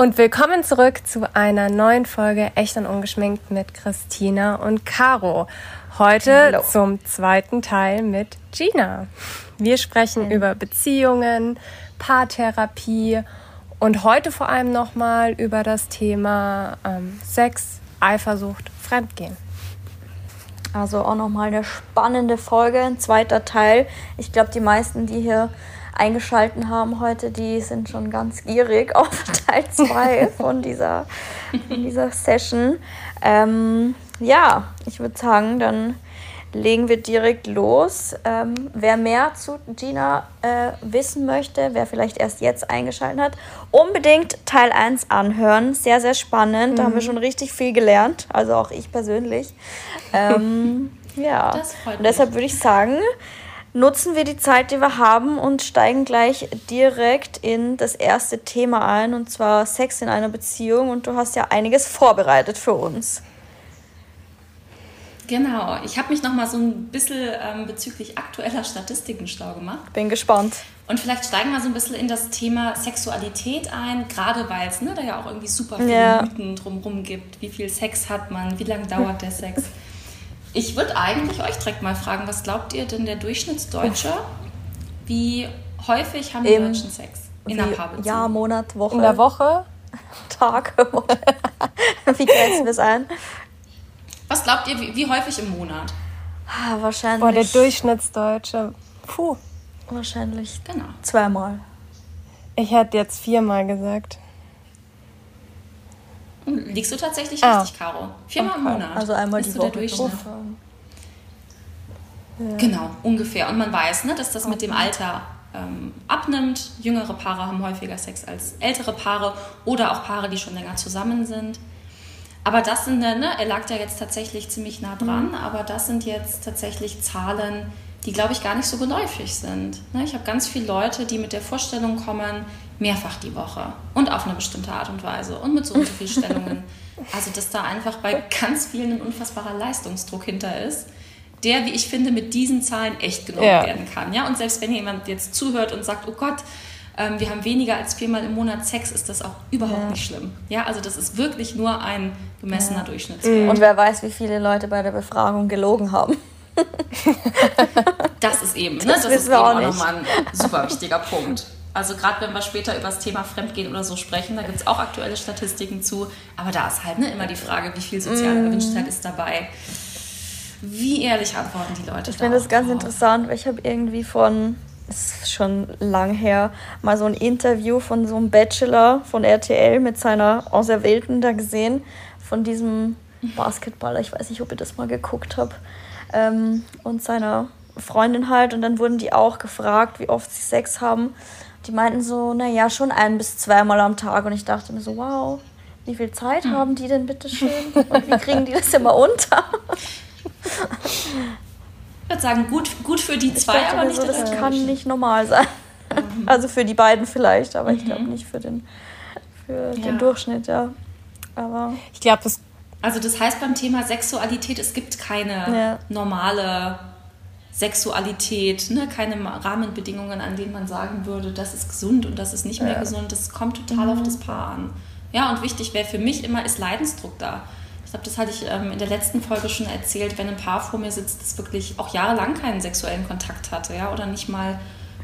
Und willkommen zurück zu einer neuen Folge Echt und Ungeschminkt mit Christina und Caro. Heute Hello. zum zweiten Teil mit Gina. Wir sprechen mhm. über Beziehungen, Paartherapie und heute vor allem nochmal über das Thema ähm, Sex, Eifersucht, Fremdgehen. Also auch nochmal eine spannende Folge, ein zweiter Teil. Ich glaube, die meisten, die hier eingeschalten haben heute, die sind schon ganz gierig auf Teil 2 von dieser, von dieser Session. Ähm, ja, ich würde sagen, dann legen wir direkt los. Ähm, wer mehr zu Gina äh, wissen möchte, wer vielleicht erst jetzt eingeschaltet hat, unbedingt Teil 1 anhören. Sehr, sehr spannend. Mhm. Da haben wir mhm. schon richtig viel gelernt. Also auch ich persönlich. Ähm, ja, und deshalb würde ich sagen, nutzen wir die Zeit, die wir haben und steigen gleich direkt in das erste Thema ein, und zwar Sex in einer Beziehung. Und du hast ja einiges vorbereitet für uns. Genau, ich habe mich noch mal so ein bisschen ähm, bezüglich aktueller Statistiken schlau gemacht. Bin gespannt. Und vielleicht steigen wir so ein bisschen in das Thema Sexualität ein, gerade weil es ne, da ja auch irgendwie super viele ja. Mythen drumherum gibt. Wie viel Sex hat man? Wie lange dauert der Sex? Ich würde eigentlich euch direkt mal fragen, was glaubt ihr denn der Durchschnittsdeutsche? Wie häufig haben die Im, Deutschen Sex in einer Paarbeziehung? Jahr, Monat, Woche. In der Woche? Tag. wie grenzen wir es ein? Was glaubt ihr, wie, wie häufig im Monat? Ah, wahrscheinlich. Boah, der Durchschnittsdeutsche. Puh. Wahrscheinlich. Genau. Zweimal. Ich hätte jetzt viermal gesagt. Liegst du tatsächlich ah. richtig, Caro? Viermal okay. im Monat. Also einmal die Woche. Der Durchschnitt. Ja. Genau, ungefähr. Und man weiß, ne, dass das okay. mit dem Alter ähm, abnimmt. Jüngere Paare haben häufiger Sex als ältere Paare oder auch Paare, die schon länger zusammen sind. Aber das sind, ne, er lag ja jetzt tatsächlich ziemlich nah dran, mhm. aber das sind jetzt tatsächlich Zahlen, die, glaube ich, gar nicht so geläufig sind. Ne? Ich habe ganz viele Leute, die mit der Vorstellung kommen, mehrfach die Woche und auf eine bestimmte Art und Weise und mit so und so vielen Stellungen. Also, dass da einfach bei ganz vielen ein unfassbarer Leistungsdruck hinter ist, der, wie ich finde, mit diesen Zahlen echt genommen ja. werden kann. Ja? Und selbst wenn jemand jetzt zuhört und sagt, oh Gott, ähm, wir haben weniger als viermal im Monat Sex, ist das auch überhaupt ja. nicht schlimm. Ja, also das ist wirklich nur ein gemessener ja. Durchschnittswert. Und wer weiß, wie viele Leute bei der Befragung gelogen haben. das ist eben, ne? das, das ist eben auch, auch nochmal ein super wichtiger Punkt. Also gerade wenn wir später über das Thema Fremdgehen oder so sprechen, da gibt es auch aktuelle Statistiken zu. Aber da ist halt ne, immer die Frage, wie viel soziale mm. Erwünschtheit ist dabei. Wie ehrlich antworten die Leute Ich finde das ganz drauf? interessant, weil ich habe irgendwie von, das ist schon lang her, mal so ein Interview von so einem Bachelor von RTL mit seiner Auserwählten da gesehen, von diesem Basketballer. Ich weiß nicht, ob ihr das mal geguckt habt ähm, und seiner Freundin halt. Und dann wurden die auch gefragt, wie oft sie Sex haben. Die meinten so, naja, schon ein bis zweimal am Tag. Und ich dachte mir so, wow, wie viel Zeit hm. haben die denn bitte schön? Und wie kriegen die das immer unter? ich würde sagen, gut, gut für die zwei, aber nicht so, Das kann nicht normal sein. Mhm. Also für die beiden vielleicht, aber mhm. ich glaube nicht für den, für ja. den Durchschnitt, ja. Aber ich glaube, das also das heißt beim Thema Sexualität, es gibt keine ja. normale Sexualität, ne? keine Rahmenbedingungen, an denen man sagen würde, das ist gesund und das ist nicht mehr ja. gesund. Das kommt total mhm. auf das Paar an. Ja, und wichtig wäre für mich immer, ist Leidensdruck da. Ich glaube, das hatte ich ähm, in der letzten Folge schon erzählt, wenn ein Paar vor mir sitzt, das wirklich auch jahrelang keinen sexuellen Kontakt hatte, ja, oder nicht mal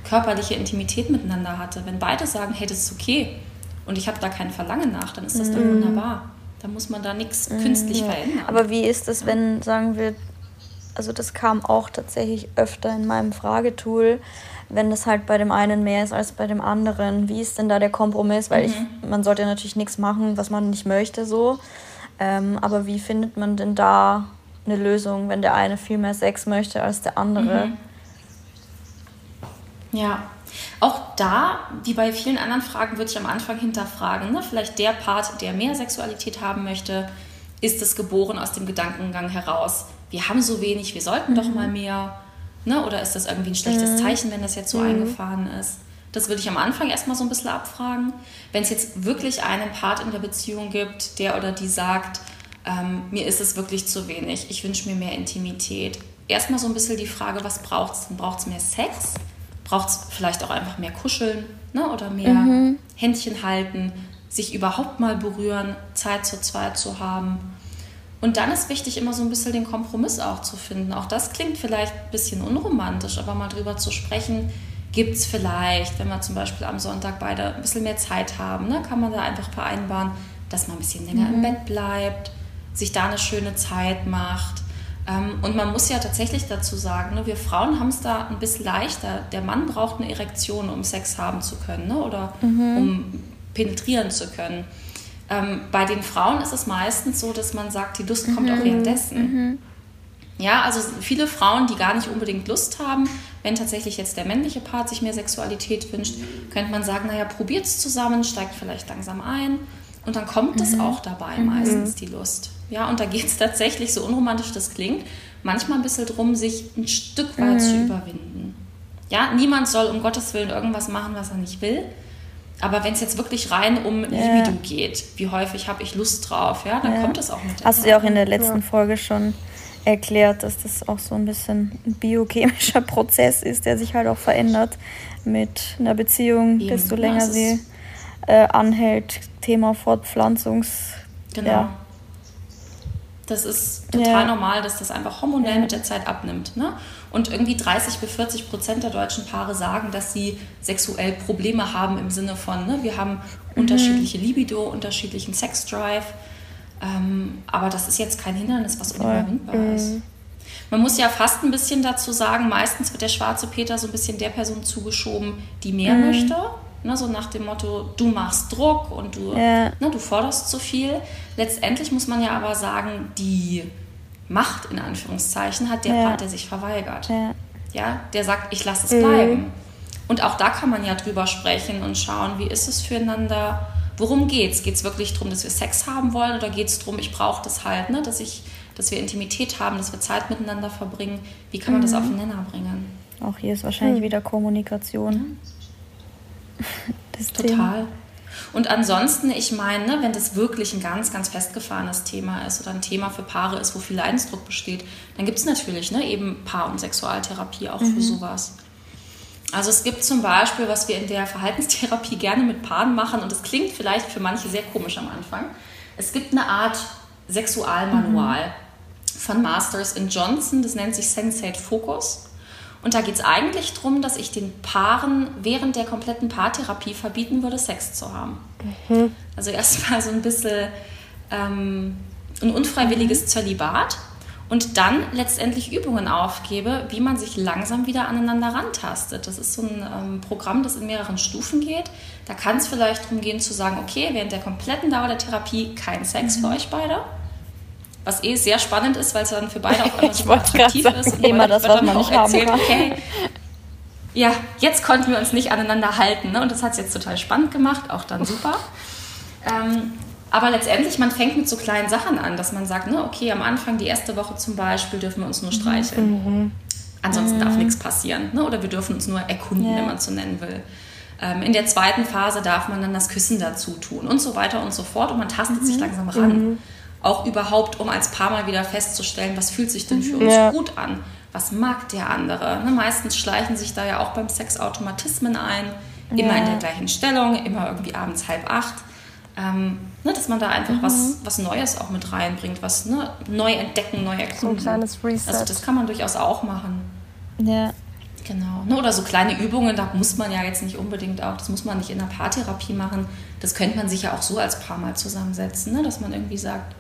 körperliche Intimität miteinander hatte. Wenn beide sagen, hey, das ist okay und ich habe da kein Verlangen nach, dann ist das mhm. doch wunderbar. Da muss man da nichts mhm, künstlich verändern. Aber wie ist das, wenn, sagen wir, also das kam auch tatsächlich öfter in meinem Fragetool, wenn das halt bei dem einen mehr ist als bei dem anderen. Wie ist denn da der Kompromiss? Weil mhm. ich, man sollte natürlich nichts machen, was man nicht möchte, so. Ähm, aber wie findet man denn da eine Lösung, wenn der eine viel mehr Sex möchte als der andere? Mhm. Ja, auch da, wie bei vielen anderen Fragen, würde ich am Anfang hinterfragen. Ne? Vielleicht der Part, der mehr Sexualität haben möchte, ist es geboren aus dem Gedankengang heraus, wir haben so wenig, wir sollten mhm. doch mal mehr. Ne? Oder ist das irgendwie ein schlechtes mhm. Zeichen, wenn das jetzt so mhm. eingefahren ist? Das würde ich am Anfang erstmal so ein bisschen abfragen. Wenn es jetzt wirklich einen Part in der Beziehung gibt, der oder die sagt, ähm, mir ist es wirklich zu wenig, ich wünsche mir mehr Intimität. Erstmal so ein bisschen die Frage, was braucht es? Braucht es mehr Sex? braucht es vielleicht auch einfach mehr Kuscheln ne? oder mehr mhm. Händchen halten. sich überhaupt mal berühren, Zeit zu zweit zu haben. Und dann ist wichtig, immer so ein bisschen den Kompromiss auch zu finden. Auch das klingt vielleicht ein bisschen unromantisch, aber mal drüber zu sprechen, gibt es vielleicht, wenn wir zum Beispiel am Sonntag beide ein bisschen mehr Zeit haben, ne, kann man da einfach vereinbaren, dass man ein bisschen länger mhm. im Bett bleibt, sich da eine schöne Zeit macht. Ähm, und man muss ja tatsächlich dazu sagen, ne, wir Frauen haben es da ein bisschen leichter. Der Mann braucht eine Erektion, um Sex haben zu können ne, oder mhm. um penetrieren zu können. Ähm, bei den Frauen ist es meistens so, dass man sagt, die Lust kommt auch mhm. währenddessen. Mhm. Ja, also viele Frauen, die gar nicht unbedingt Lust haben, wenn tatsächlich jetzt der männliche Part sich mehr Sexualität wünscht, könnte man sagen, naja, probiert es zusammen, steigt vielleicht langsam ein und dann kommt es mhm. auch dabei mhm. meistens, die Lust. Ja, und da geht es tatsächlich, so unromantisch das klingt, manchmal ein bisschen darum, sich ein Stück weit zu mhm. überwinden. Ja, niemand soll um Gottes Willen irgendwas machen, was er nicht will. Aber wenn es jetzt wirklich rein um ja. Libido geht, wie häufig habe ich Lust drauf, ja, dann ja. kommt es auch mit Hast du ja auch in der letzten ja. Folge schon erklärt, dass das auch so ein bisschen ein biochemischer Prozess ist, der sich halt auch verändert mit einer Beziehung, Eben. desto länger sie äh, anhält. Thema Fortpflanzungs. Genau. Ja. Das ist total ja. normal, dass das einfach hormonell ja. mit der Zeit abnimmt. Ne? Und irgendwie 30 bis 40 Prozent der deutschen Paare sagen, dass sie sexuell Probleme haben im Sinne von, ne, wir haben mhm. unterschiedliche Libido, unterschiedlichen Sexdrive. Ähm, aber das ist jetzt kein Hindernis, was unüberwindbar mhm. ist. Man muss ja fast ein bisschen dazu sagen, meistens wird der schwarze Peter so ein bisschen der Person zugeschoben, die mehr mhm. möchte. Ne, so nach dem Motto, du machst Druck und du, ja. ne, du forderst zu viel. Letztendlich muss man ja aber sagen, die Macht in Anführungszeichen hat der ja. Part, der sich verweigert. Ja. ja der sagt, ich lasse es mhm. bleiben. Und auch da kann man ja drüber sprechen und schauen, wie ist es füreinander, worum geht's? Geht es wirklich darum, dass wir Sex haben wollen oder geht es darum, ich brauche das halt, ne? dass, ich, dass wir Intimität haben, dass wir Zeit miteinander verbringen? Wie kann man mhm. das auf den Nenner bringen? Auch hier ist wahrscheinlich mhm. wieder Kommunikation. Das Total. Thema. Und ansonsten, ich meine, wenn das wirklich ein ganz, ganz festgefahrenes Thema ist oder ein Thema für Paare ist, wo viel Leidensdruck besteht, dann gibt es natürlich ne, eben Paar- und Sexualtherapie auch mhm. für sowas. Also es gibt zum Beispiel, was wir in der Verhaltenstherapie gerne mit Paaren machen, und das klingt vielleicht für manche sehr komisch am Anfang. Es gibt eine Art Sexualmanual mhm. von Masters in Johnson, das nennt sich Sensate Focus. Und da geht es eigentlich darum, dass ich den Paaren während der kompletten Paartherapie verbieten würde, Sex zu haben. Mhm. Also erstmal so ein bisschen ähm, ein unfreiwilliges mhm. Zölibat und dann letztendlich Übungen aufgebe, wie man sich langsam wieder aneinander rantastet. Das ist so ein ähm, Programm, das in mehreren Stufen geht. Da kann es vielleicht darum gehen zu sagen, okay, während der kompletten Dauer der Therapie kein Sex mhm. für euch beide. Was eh sehr spannend ist, weil es dann für beide auch einmal super attraktiv sagen, ist. Und immer das, was man nicht erzählt, haben kann. Okay, ja, jetzt konnten wir uns nicht aneinander halten. Ne? Und das hat es jetzt total spannend gemacht, auch dann super. Ähm, aber letztendlich, man fängt mit so kleinen Sachen an, dass man sagt, ne, okay, am Anfang, die erste Woche zum Beispiel, dürfen wir uns nur streicheln. Mhm. Ansonsten mhm. darf nichts passieren. Ne? Oder wir dürfen uns nur erkunden, ja. wenn man es so nennen will. Ähm, in der zweiten Phase darf man dann das Küssen dazu tun und so weiter und so fort. Und man tastet mhm. sich langsam ran. Mhm. Auch überhaupt, um als Paar mal wieder festzustellen, was fühlt sich denn für uns ja. gut an? Was mag der andere? Ne? Meistens schleichen sich da ja auch beim Sex Automatismen ein. Immer ja. in der gleichen Stellung, immer irgendwie abends halb acht. Ähm, ne, dass man da einfach mhm. was, was Neues auch mit reinbringt, was ne, neu entdecken, neu erkunden. So ein kleines Reset. Also das kann man durchaus auch machen. Ja. Genau. Ne, oder so kleine Übungen, da muss man ja jetzt nicht unbedingt auch, das muss man nicht in der Paartherapie machen. Das könnte man sich ja auch so als Paar mal zusammensetzen, ne, dass man irgendwie sagt,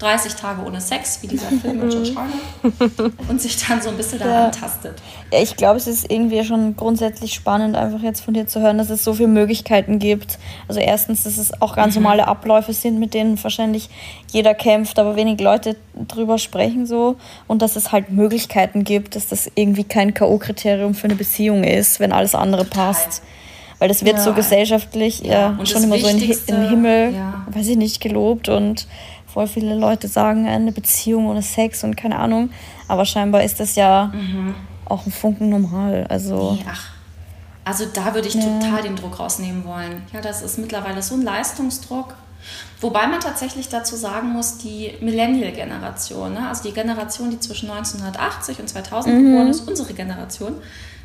30 Tage ohne Sex, wie dieser Film mit George Harner, und sich dann so ein bisschen daran ja. tastet. Ja, ich glaube, es ist irgendwie schon grundsätzlich spannend, einfach jetzt von dir zu hören, dass es so viele Möglichkeiten gibt. Also erstens, dass es auch ganz mhm. normale Abläufe sind, mit denen wahrscheinlich jeder kämpft, aber wenig Leute drüber sprechen so. Und dass es halt Möglichkeiten gibt, dass das irgendwie kein K.O.-Kriterium für eine Beziehung ist, wenn alles andere Total. passt weil das wird ja. so gesellschaftlich ja, ja schon immer so in, in Himmel, ja. weiß ich nicht, gelobt und voll viele Leute sagen, eine Beziehung ohne Sex und keine Ahnung. Aber scheinbar ist das ja mhm. auch ein Funken normal. Also, nee, ach. also da würde ich ja. total den Druck rausnehmen wollen. Ja, das ist mittlerweile so ein Leistungsdruck. Wobei man tatsächlich dazu sagen muss, die Millennial-Generation, ne? also die Generation, die zwischen 1980 und 2000 mhm. geboren ist, unsere Generation,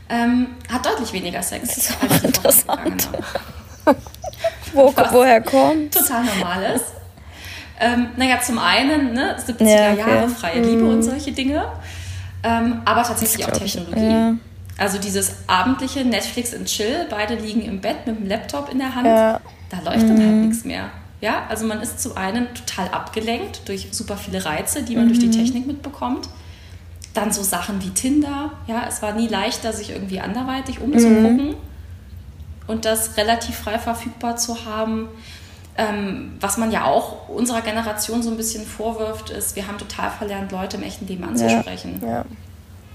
ähm, hat deutlich weniger Sex als die interessant. Wo, woher kommt? Total normal ist. Ähm, naja, zum einen ne, 70er ja, okay. Jahre, freie mhm. Liebe und solche Dinge. Ähm, aber tatsächlich auch Technologie. Ich, ja. Also dieses abendliche Netflix und Chill, beide liegen im Bett mit dem Laptop in der Hand, ja. da läuft mhm. dann halt mhm. nichts mehr. Ja, also man ist zum einen total abgelenkt durch super viele Reize, die man mhm. durch die mhm. Technik mitbekommt. Dann so Sachen wie Tinder. Ja, es war nie leichter, sich irgendwie anderweitig umzugucken mhm. und das relativ frei verfügbar zu haben. Ähm, was man ja auch unserer Generation so ein bisschen vorwirft, ist, wir haben total verlernt, Leute im echten Leben anzusprechen. Ja, ja.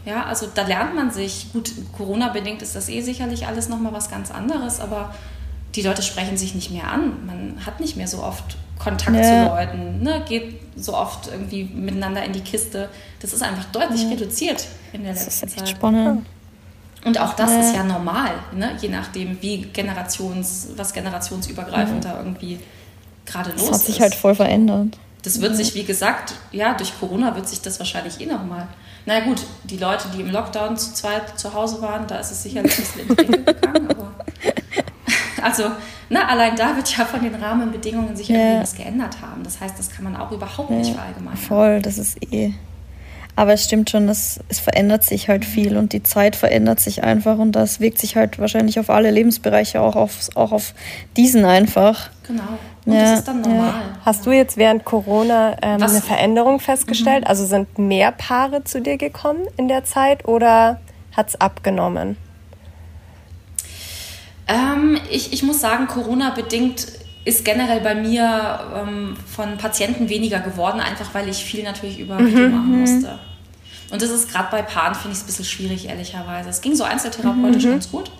Ja, also da lernt man sich. Gut, Corona-bedingt ist das eh sicherlich alles nochmal was ganz anderes, aber die Leute sprechen sich nicht mehr an. Man hat nicht mehr so oft Kontakt ja. zu Leuten, ne? geht so oft irgendwie miteinander in die Kiste. Das ist einfach deutlich reduziert in der letzten das ist echt Zeit. Spannend. Und auch das ja. ist ja normal, ne? je nachdem, wie Generations, was generationsübergreifend da irgendwie gerade los ist. Das hat sich halt voll verändert. Das wird sich, wie gesagt, ja, durch Corona wird sich das wahrscheinlich eh nochmal na gut, die Leute, die im Lockdown zu zweit zu Hause waren, da ist es sicherlich ein bisschen in die gegangen, aber also ne, allein da wird ja von den Rahmenbedingungen sich ja. irgendwie was geändert haben. Das heißt, das kann man auch überhaupt ja. nicht verallgemeinern. Voll, das ist eh. Aber es stimmt schon, es, es verändert sich halt viel und die Zeit verändert sich einfach und das wirkt sich halt wahrscheinlich auf alle Lebensbereiche, auch auf, auch auf diesen einfach. Genau. Und ja, das ist dann normal. Ja. Hast du jetzt während Corona ähm, eine Veränderung festgestellt? Mhm. Also sind mehr Paare zu dir gekommen in der Zeit oder hat es abgenommen? Ähm, ich, ich muss sagen, Corona-bedingt ist generell bei mir ähm, von Patienten weniger geworden, einfach weil ich viel natürlich über mhm. Video machen mhm. musste. Und das ist gerade bei Paaren, finde ich es ein bisschen schwierig, ehrlicherweise. Es ging so einzeltherapeutisch mhm. ganz gut.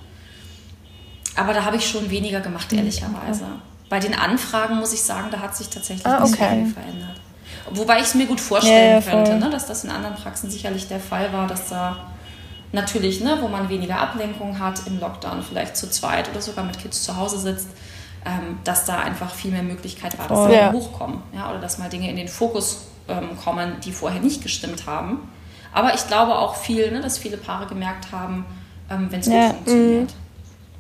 Aber da habe ich schon weniger gemacht, mhm. ehrlicherweise. Okay. Bei den Anfragen muss ich sagen, da hat sich tatsächlich ah, okay. viel verändert. Wobei ich es mir gut vorstellen ja, könnte, ne, dass das in anderen Praxen sicherlich der Fall war, dass da natürlich, ne, wo man weniger Ablenkung hat im Lockdown, vielleicht zu zweit oder sogar mit Kids zu Hause sitzt, ähm, dass da einfach viel mehr Möglichkeit war, dass oh, ja. hochkommen. Ja, oder dass mal Dinge in den Fokus ähm, kommen, die vorher nicht gestimmt haben. Aber ich glaube auch viel, ne, dass viele Paare gemerkt haben, ähm, wenn es ja. gut funktioniert. Mhm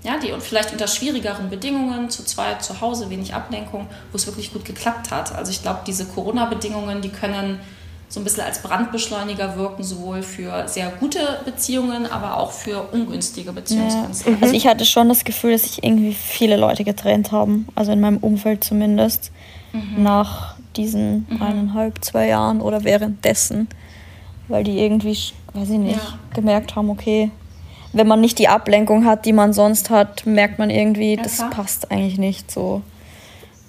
ja, die und vielleicht unter schwierigeren Bedingungen, zu zweit, zu Hause, wenig Ablenkung, wo es wirklich gut geklappt hat. Also ich glaube, diese Corona-Bedingungen, die können so ein bisschen als Brandbeschleuniger wirken, sowohl für sehr gute Beziehungen, aber auch für ungünstige Beziehungskonstellationen. Ja. Also ich hatte schon das Gefühl, dass sich irgendwie viele Leute getrennt haben, also in meinem Umfeld zumindest, mhm. nach diesen mhm. eineinhalb, zwei Jahren oder währenddessen, weil die irgendwie, weiß ich nicht, ja. gemerkt haben, okay, wenn man nicht die Ablenkung hat, die man sonst hat, merkt man irgendwie, ja, das klar. passt eigentlich nicht so.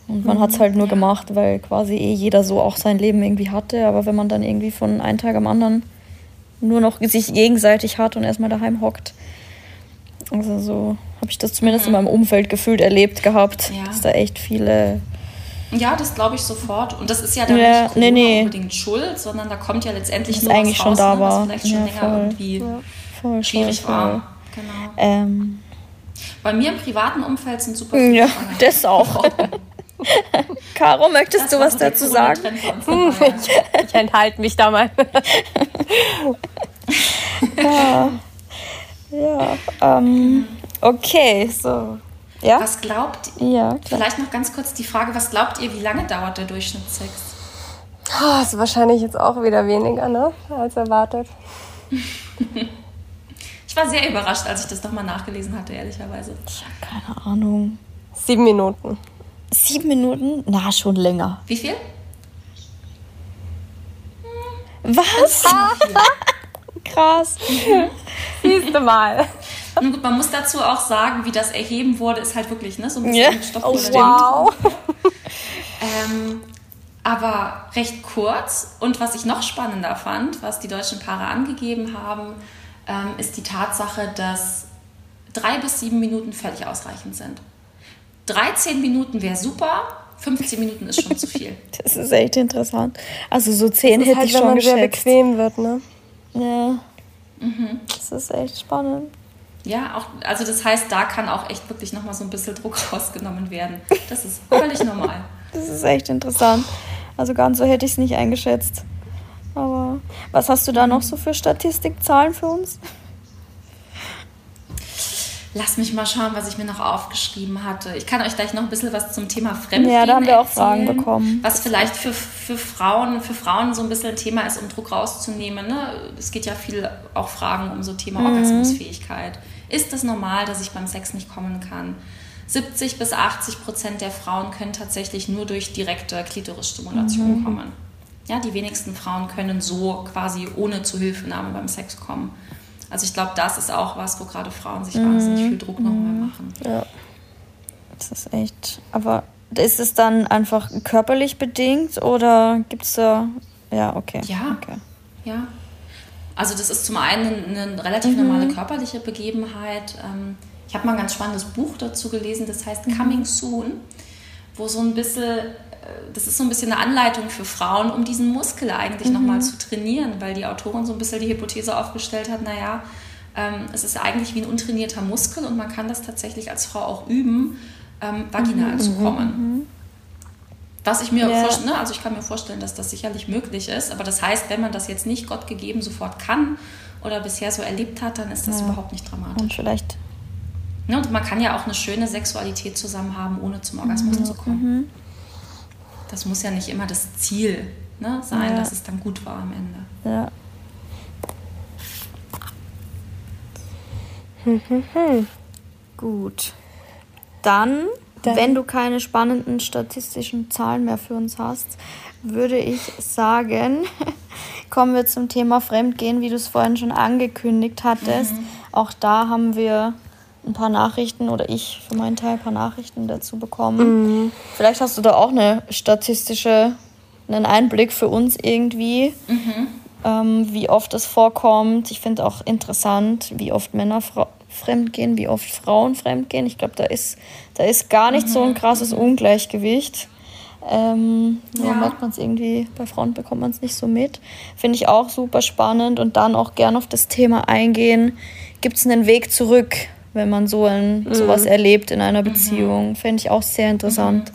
Und man mhm, hat es halt nur ja. gemacht, weil quasi eh jeder so auch sein Leben irgendwie hatte. Aber wenn man dann irgendwie von einem Tag am anderen nur noch sich gegenseitig hat und erstmal daheim hockt, also so habe ich das zumindest mhm. in meinem Umfeld gefühlt erlebt gehabt, ja. dass da echt viele. Ja, das glaube ich sofort. Und das ist ja dann ja, nicht nee, nee. unbedingt schuld, sondern da kommt ja letztendlich das nur eigentlich was raus, schon da ne, war. vielleicht schon länger voll. irgendwie voll, schwierig voll, war. Genau. Ähm, Bei mir im privaten Umfeld sind super viele Ja, Fragen. das auch. Caro, möchtest das du was dazu sagen? ich, ich enthalte mich da mal. ja, ja ähm, okay, so. Ja? Was glaubt ihr? Ja, vielleicht noch ganz kurz die Frage, was glaubt ihr, wie lange dauert der Durchschnittssex? Oh, ist wahrscheinlich jetzt auch wieder weniger, ne? Als erwartet. Ich war sehr überrascht, als ich das nochmal nachgelesen hatte, ehrlicherweise. Ich habe keine Ahnung. Sieben Minuten. Sieben Minuten? Na, schon länger. Wie viel? Was? Krass. Siehst du mal. Nun gut, man muss dazu auch sagen, wie das erheben wurde, ist halt wirklich ne, so ein bisschen yeah. mit Stoff. Oh, wow. ähm, aber recht kurz. Und was ich noch spannender fand, was die deutschen Paare angegeben haben, ähm, ist die Tatsache, dass drei bis sieben Minuten völlig ausreichend sind. 13 Minuten wäre super, 15 Minuten ist schon zu viel. Das ist echt interessant. Also so 10 hätte halt, ich schon wenn man geschätzt. sehr bequem wird, ne? Ja. Mhm. Das ist echt spannend. Ja, auch, also das heißt, da kann auch echt wirklich nochmal so ein bisschen Druck rausgenommen werden. Das ist völlig normal. Das ist echt interessant. Also ganz so hätte ich es nicht eingeschätzt. Aber was hast du da noch so für Statistikzahlen für uns? Lass mich mal schauen, was ich mir noch aufgeschrieben hatte. Ich kann euch gleich noch ein bisschen was zum Thema Fremdgehen Ja, da haben wir auch erzählen, Fragen bekommen. Was vielleicht für, für, Frauen, für Frauen so ein bisschen ein Thema ist, um Druck rauszunehmen. Ne? Es geht ja viel auch Fragen um so Thema Mhm. Orgasmusfähigkeit. Ist es normal, dass ich beim Sex nicht kommen kann? 70 bis 80 Prozent der Frauen können tatsächlich nur durch direkte Klitorisstimulation Mhm. kommen. Ja, die wenigsten Frauen können so quasi ohne Zuhilfenahme beim Sex kommen. Also ich glaube, das ist auch was, wo gerade Frauen sich wahnsinnig viel Druck nochmal machen. Ja. Das ist echt. Aber ist es dann einfach körperlich bedingt oder gibt es da. Ja, okay. Ja. Okay. Ja. Also das ist zum einen eine relativ normale körperliche Begebenheit. Ähm, Ich habe mal ein ganz spannendes Buch dazu gelesen, das heißt Coming Soon, wo so ein bisschen, das ist so ein bisschen eine Anleitung für Frauen, um diesen Muskel eigentlich nochmal zu trainieren, weil die Autorin so ein bisschen die Hypothese aufgestellt hat, naja, ähm, es ist eigentlich wie ein untrainierter Muskel und man kann das tatsächlich als Frau auch üben, ähm, vaginal zu kommen. Was ich mir Ja. vorstelle, ne, also ich kann mir vorstellen, dass das sicherlich möglich ist, aber das heißt, wenn man das jetzt nicht Gott gegeben sofort kann oder bisher so erlebt hat, dann ist das Ja. überhaupt nicht dramatisch. Und vielleicht. Ne, und man kann ja auch eine schöne Sexualität zusammen haben, ohne zum Orgasmus zu kommen. Das muss ja nicht immer das Ziel ne, sein, Ja. dass es dann gut war am Ende. Ja. Gut. Dann, Dann- wenn du keine spannenden statistischen Zahlen mehr für uns hast, würde ich sagen, kommen wir zum Thema Fremdgehen, wie du es vorhin schon angekündigt hattest. Auch da haben wir ein paar Nachrichten oder ich für meinen Teil ein paar Nachrichten dazu bekommen. Vielleicht hast du da auch eine statistische, einen Einblick für uns irgendwie ähm, wie oft es vorkommt. Ich finde auch interessant, wie oft Männer fremdgehen, wie oft Frauen fremdgehen. Ich glaube, da ist, da ist gar nicht so ein krasses Ungleichgewicht. Ähm, Ja. merkt man es irgendwie, bei Frauen bekommt man es nicht so mit. Finde ich auch super spannend und dann auch gern auf das Thema eingehen. Gibt es einen Weg zurück, wenn man so ein, sowas erlebt in einer Beziehung? Finde ich auch sehr interessant.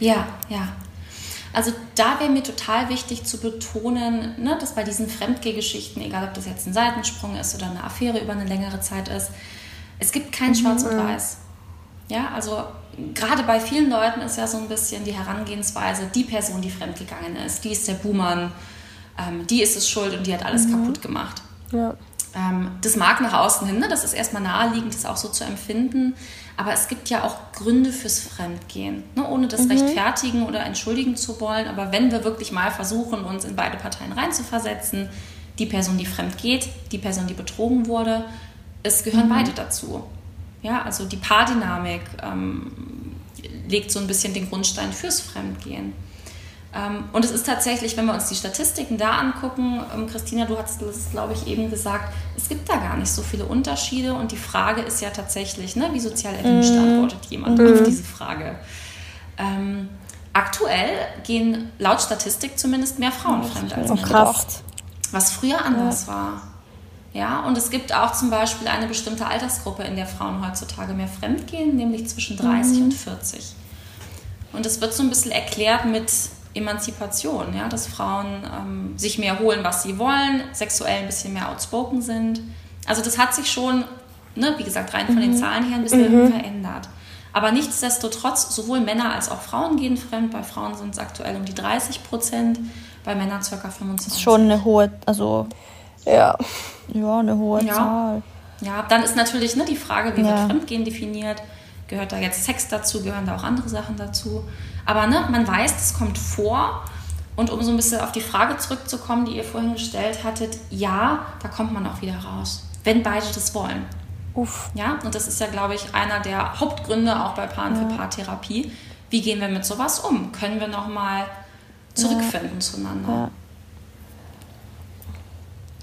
Ja, ja. Also da wäre mir total wichtig zu betonen, ne, dass bei diesen Fremdgehgeschichten, egal ob das jetzt ein Seitensprung ist oder eine Affäre über eine längere Zeit ist, es gibt kein Schwarz und Weiß. Ja, also gerade bei vielen Leuten ist ja so ein bisschen die Herangehensweise, die Person, die fremdgegangen ist, die ist der Buhmann, ähm, die ist es schuld und die hat alles kaputt gemacht. Ja. Ähm, das mag nach außen hin, ne? das ist erstmal naheliegend, das auch so zu empfinden. Aber es gibt ja auch Gründe fürs Fremdgehen, ne? ohne das rechtfertigen oder entschuldigen zu wollen. Aber wenn wir wirklich mal versuchen, uns in beide Parteien reinzuversetzen, die Person, die fremd geht, die Person, die betrogen wurde, es gehören beide dazu. Ja, also die Paardynamik ähm, legt so ein bisschen den Grundstein fürs Fremdgehen. Ähm, und es ist tatsächlich, wenn wir uns die Statistiken da angucken, ähm, Christina, du hast das, glaube ich, eben gesagt, es gibt da gar nicht so viele Unterschiede. Und die Frage ist ja tatsächlich, ne, wie sozial erwünscht antwortet jemand auf diese Frage. Ähm, aktuell gehen laut Statistik zumindest mehr Frauen fremd als Männer was früher anders war. Ja, und es gibt auch zum Beispiel eine bestimmte Altersgruppe, in der Frauen heutzutage mehr fremdgehen, nämlich zwischen 30 und 40. Und es wird so ein bisschen erklärt mit Emanzipation, ja, dass Frauen ähm, sich mehr holen, was sie wollen, sexuell ein bisschen mehr outspoken sind. Also das hat sich schon, ne, wie gesagt, rein von den Zahlen her ein bisschen verändert. Aber nichtsdestotrotz, sowohl Männer als auch Frauen gehen fremd. Bei Frauen sind es aktuell um die 30 Prozent, bei Männern ca. 25. Schon eine hohe, also Ja. ja, eine hohe Ja. Zahl. Ja, dann ist natürlich ne, die Frage, wie Ja. wird Fremdgehen definiert? Gehört da jetzt Sex dazu? Gehören da auch andere Sachen dazu? Aber ne, man weiß, das kommt vor. Und um so ein bisschen auf die Frage zurückzukommen, die ihr vorhin gestellt hattet, ja, da kommt man auch wieder raus, wenn beide das wollen. Uff. Ja, und das ist ja, glaube ich, einer der Hauptgründe auch bei Paaren für Paartherapie. Wie gehen wir mit sowas um? Können wir nochmal zurückfinden zueinander? Ja.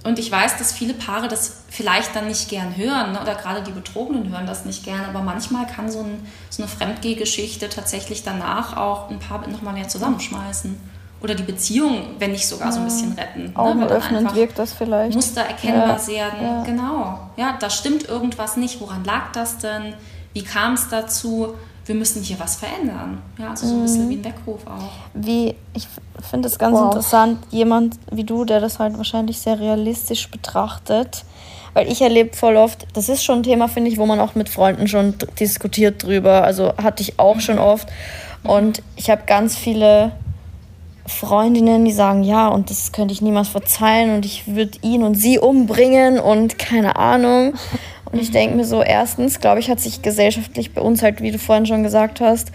Und ich weiß, dass viele Paare das vielleicht dann nicht gern hören ne? oder gerade die Betrogenen hören das nicht gern, aber manchmal kann so, ein, so eine Fremdgehgeschichte tatsächlich danach auch ein Paar nochmal mehr zusammenschmeißen. Oder die Beziehung, wenn nicht sogar so ein bisschen retten. Augen Weil dann öffnend einfach wirkt das vielleicht. Muster erkennbar Ja, werden. ja. Genau. Ja, da stimmt irgendwas nicht. Woran lag das denn? Wie kam es dazu? Wir müssen hier was verändern. Ja, also so ein Mhm. bisschen wie ein Weckruf auch. Wie, ich finde es ganz Wow. interessant, jemand wie du, der das halt wahrscheinlich sehr realistisch betrachtet. weil ich erlebe voll oft, das ist schon ein Thema, finde ich, wo man auch mit Freunden schon diskutiert drüber. Also hatte ich auch schon oft. Und ich habe ganz viele Freundinnen, die sagen, ja, und das könnte ich niemals verzeihen und ich würde ihn und sie umbringen und keine Ahnung. Und ich denke mir so, erstens, glaube ich, hat sich gesellschaftlich bei uns halt, wie du vorhin schon gesagt hast,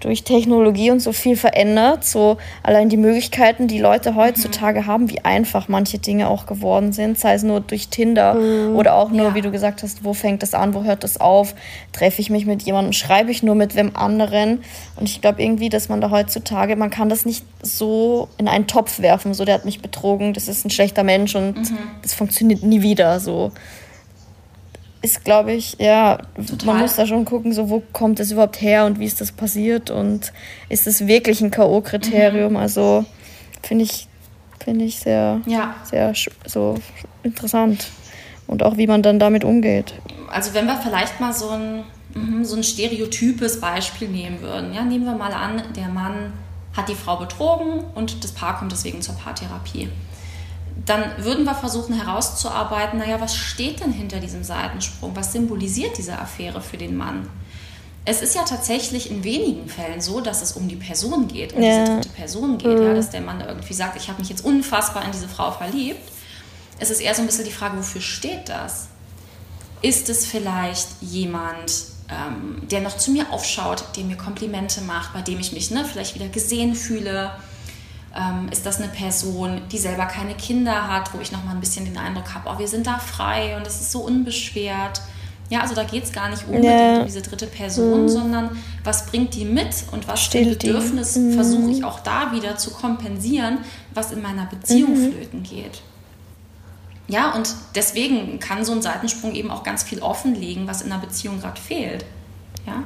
durch Technologie und so viel verändert. So allein die Möglichkeiten, die Leute heutzutage mhm. haben, wie einfach manche Dinge auch geworden sind, sei es nur durch Tinder mhm. oder auch nur, ja. wie du gesagt hast, wo fängt das an, wo hört das auf, treffe ich mich mit jemandem, schreibe ich nur mit wem anderen. Und ich glaube irgendwie, dass man da heutzutage, man kann das nicht so in einen Topf werfen, so der hat mich betrogen, das ist ein schlechter Mensch und mhm. das funktioniert nie wieder so ist, glaube ich, ja, Total. man muss da schon gucken, so wo kommt es überhaupt her und wie ist das passiert und ist es wirklich ein K.O.-Kriterium? Mhm. Also finde ich, finde ich sehr, ja. sehr so interessant. Und auch wie man dann damit umgeht. Also wenn wir vielleicht mal so ein, mhm, so ein stereotypes Beispiel nehmen würden. Ja, nehmen wir mal an, der Mann hat die Frau betrogen und das Paar kommt deswegen zur Paartherapie dann würden wir versuchen herauszuarbeiten, naja, was steht denn hinter diesem Seitensprung? Was symbolisiert diese Affäre für den Mann? Es ist ja tatsächlich in wenigen Fällen so, dass es um die Person geht, um ja. diese dritte Person geht, mhm. ja, dass der Mann irgendwie sagt, ich habe mich jetzt unfassbar in diese Frau verliebt. Es ist eher so ein bisschen die Frage, wofür steht das? Ist es vielleicht jemand, ähm, der noch zu mir aufschaut, der mir Komplimente macht, bei dem ich mich ne, vielleicht wieder gesehen fühle? Ähm, ist das eine Person, die selber keine Kinder hat, wo ich nochmal ein bisschen den Eindruck habe, oh, wir sind da frei und es ist so unbeschwert. Ja, also da geht es gar nicht unbedingt ja. um diese dritte Person, mhm. sondern was bringt die mit und was für ein Bedürfnis mhm. versuche ich auch da wieder zu kompensieren, was in meiner Beziehung mhm. flöten geht. Ja, und deswegen kann so ein Seitensprung eben auch ganz viel offenlegen, was in einer Beziehung gerade fehlt. Ja.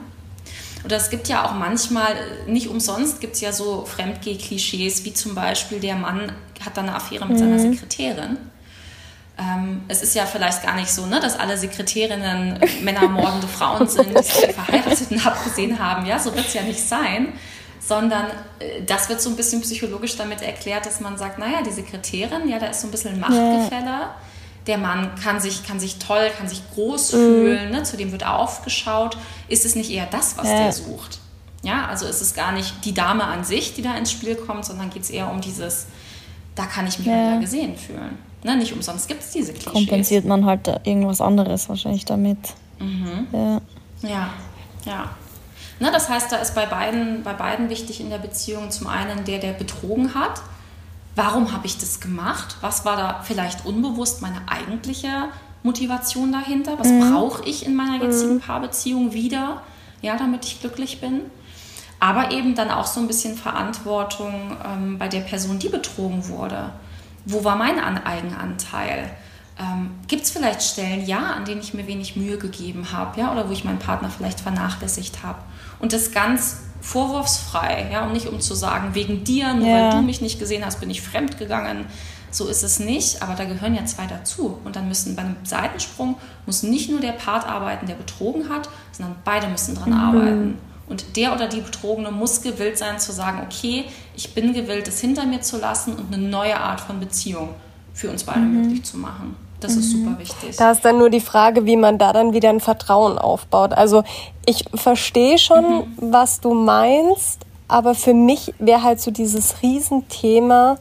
Oder es gibt ja auch manchmal, nicht umsonst gibt es ja so Fremdgeh-Klischees, wie zum Beispiel der Mann hat dann eine Affäre mit mhm. seiner Sekretärin. Ähm, es ist ja vielleicht gar nicht so, ne, dass alle Sekretärinnen männermordende Frauen sind, die sich verheiratet und abgesehen haben. Ja, so wird es ja nicht sein. Sondern äh, das wird so ein bisschen psychologisch damit erklärt, dass man sagt, naja, die Sekretärin, ja, da ist so ein bisschen Machtgefälle. Ja der Mann kann sich, kann sich toll, kann sich groß mhm. fühlen, ne? zu dem wird aufgeschaut. Ist es nicht eher das, was ja. der sucht? Ja, also ist es gar nicht die Dame an sich, die da ins Spiel kommt, sondern geht es eher um dieses, da kann ich mich ja. wieder gesehen fühlen. Ne? Nicht umsonst gibt es diese Klischees. Kompensiert man halt irgendwas anderes wahrscheinlich damit. Mhm. Ja. Ja, ja. Ne, das heißt, da ist bei beiden, bei beiden wichtig in der Beziehung zum einen der, der betrogen hat, warum habe ich das gemacht? Was war da vielleicht unbewusst meine eigentliche Motivation dahinter? Was mhm. brauche ich in meiner jetzigen mhm. Paarbeziehung wieder, ja, damit ich glücklich bin? Aber eben dann auch so ein bisschen Verantwortung ähm, bei der Person, die betrogen wurde. Wo war mein Eigenanteil? Ähm, Gibt es vielleicht Stellen, ja, an denen ich mir wenig Mühe gegeben habe, ja, oder wo ich meinen Partner vielleicht vernachlässigt habe? Und das ganz vorwurfsfrei, ja, und nicht um zu sagen, wegen dir, nur ja. weil du mich nicht gesehen hast, bin ich fremd gegangen. So ist es nicht, aber da gehören ja zwei dazu. Und dann müssen bei einem Seitensprung muss nicht nur der Part arbeiten, der betrogen hat, sondern beide müssen dran mhm. arbeiten. Und der oder die Betrogene muss gewillt sein zu sagen, okay, ich bin gewillt, es hinter mir zu lassen und eine neue Art von Beziehung für uns beide mhm. möglich zu machen. Das ist super wichtig. Da ist dann nur die Frage, wie man da dann wieder ein Vertrauen aufbaut. Also ich verstehe schon, mhm. was du meinst, aber für mich wäre halt so dieses Riesenthema,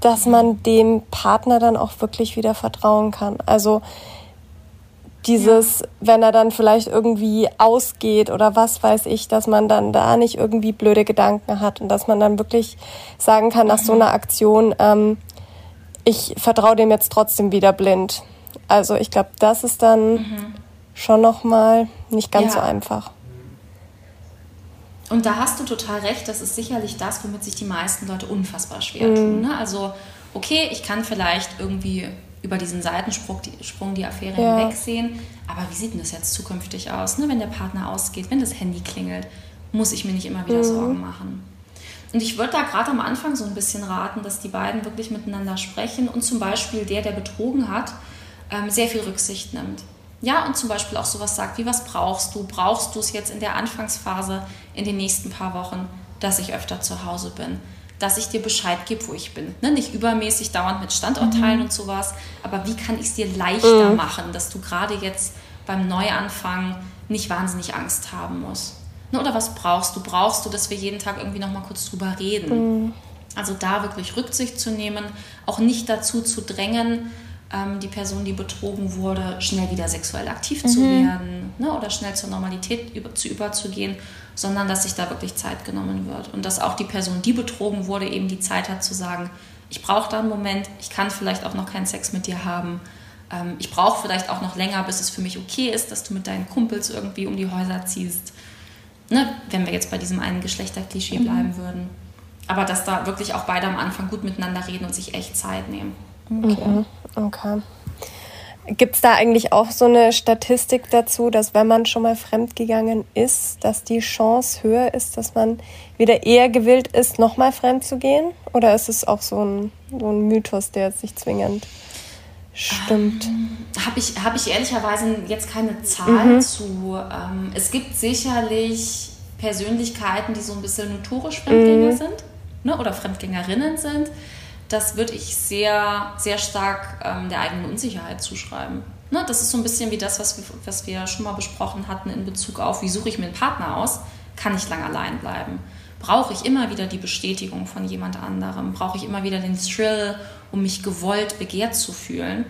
dass man dem Partner dann auch wirklich wieder vertrauen kann. Also dieses, ja. wenn er dann vielleicht irgendwie ausgeht oder was weiß ich, dass man dann da nicht irgendwie blöde Gedanken hat und dass man dann wirklich sagen kann, nach so mhm. einer Aktion, ähm, ich vertraue dem jetzt trotzdem wieder blind. Also ich glaube, das ist dann mhm. schon noch mal nicht ganz ja. so einfach. Und da hast du total recht, das ist sicherlich das, womit sich die meisten Leute unfassbar schwer mhm. tun. Ne? Also, okay, ich kann vielleicht irgendwie über diesen Seitensprung die, Sprung, die Affäre ja. hinwegsehen, aber wie sieht denn das jetzt zukünftig aus, ne? wenn der Partner ausgeht, wenn das Handy klingelt? Muss ich mir nicht immer wieder mhm. Sorgen machen. Und ich würde da gerade am Anfang so ein bisschen raten, dass die beiden wirklich miteinander sprechen und zum Beispiel der, der betrogen hat, ähm, sehr viel Rücksicht nimmt. Ja, und zum Beispiel auch sowas sagt wie, was brauchst du? Brauchst du es jetzt in der Anfangsphase in den nächsten paar Wochen, dass ich öfter zu Hause bin? dass ich dir Bescheid gebe, wo ich bin. Ne? Nicht übermäßig dauernd mit Standortteilen mhm. und sowas, aber wie kann ich es dir leichter mhm. machen, dass du gerade jetzt beim Neuanfang nicht wahnsinnig Angst haben musst. Oder was brauchst du? Brauchst du, dass wir jeden Tag irgendwie nochmal kurz drüber reden? Mhm. Also da wirklich Rücksicht zu nehmen, auch nicht dazu zu drängen, ähm, die Person, die betrogen wurde, schnell wieder sexuell aktiv mhm. zu werden ne? oder schnell zur Normalität über, zu überzugehen, sondern dass sich da wirklich Zeit genommen wird und dass auch die Person, die betrogen wurde, eben die Zeit hat zu sagen, ich brauche da einen Moment, ich kann vielleicht auch noch keinen Sex mit dir haben, ähm, ich brauche vielleicht auch noch länger, bis es für mich okay ist, dass du mit deinen Kumpels irgendwie um die Häuser ziehst, ne? wenn wir jetzt bei diesem einen Geschlechterklischee mhm. bleiben würden. Aber dass da wirklich auch beide am Anfang gut miteinander reden und sich echt Zeit nehmen. Okay. Mhm. okay. Gibt es da eigentlich auch so eine Statistik dazu, dass wenn man schon mal fremdgegangen ist, dass die Chance höher ist, dass man wieder eher gewillt ist, nochmal fremd zu gehen? Oder ist es auch so ein, so ein Mythos, der nicht zwingend stimmt? Ähm, Habe ich, hab ich ehrlicherweise jetzt keine Zahl mhm. zu. Ähm, es gibt sicherlich Persönlichkeiten, die so ein bisschen notorisch Fremdgänger mhm. sind ne, oder Fremdgängerinnen sind das würde ich sehr, sehr stark ähm, der eigenen Unsicherheit zuschreiben. Ne, das ist so ein bisschen wie das, was wir, was wir schon mal besprochen hatten in Bezug auf, wie suche ich mir einen Partner aus? Kann ich lang allein bleiben? Brauche ich immer wieder die Bestätigung von jemand anderem? Brauche ich immer wieder den Thrill, um mich gewollt, begehrt zu fühlen?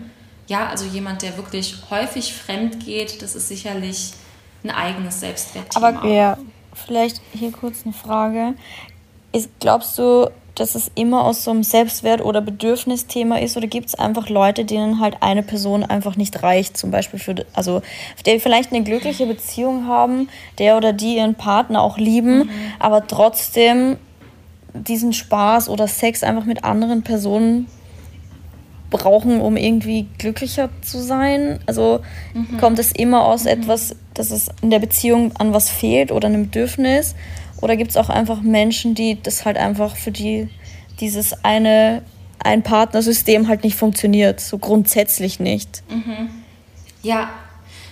Ja, also jemand, der wirklich häufig fremd geht, das ist sicherlich ein eigenes Selbstwertthema. Aber ja, vielleicht hier kurz eine Frage. Ist, glaubst du, dass es immer aus so einem Selbstwert- oder Bedürfnisthema ist oder gibt es einfach Leute, denen halt eine Person einfach nicht reicht, zum Beispiel für, also der vielleicht eine glückliche Beziehung haben, der oder die ihren Partner auch lieben, mhm. aber trotzdem diesen Spaß oder Sex einfach mit anderen Personen brauchen, um irgendwie glücklicher zu sein? Also mhm. kommt es immer aus mhm. etwas, dass es in der Beziehung an was fehlt oder einem Bedürfnis? Oder gibt es auch einfach Menschen, die das halt einfach für die dieses eine ein Partnersystem halt nicht funktioniert, so grundsätzlich nicht? Mhm. Ja,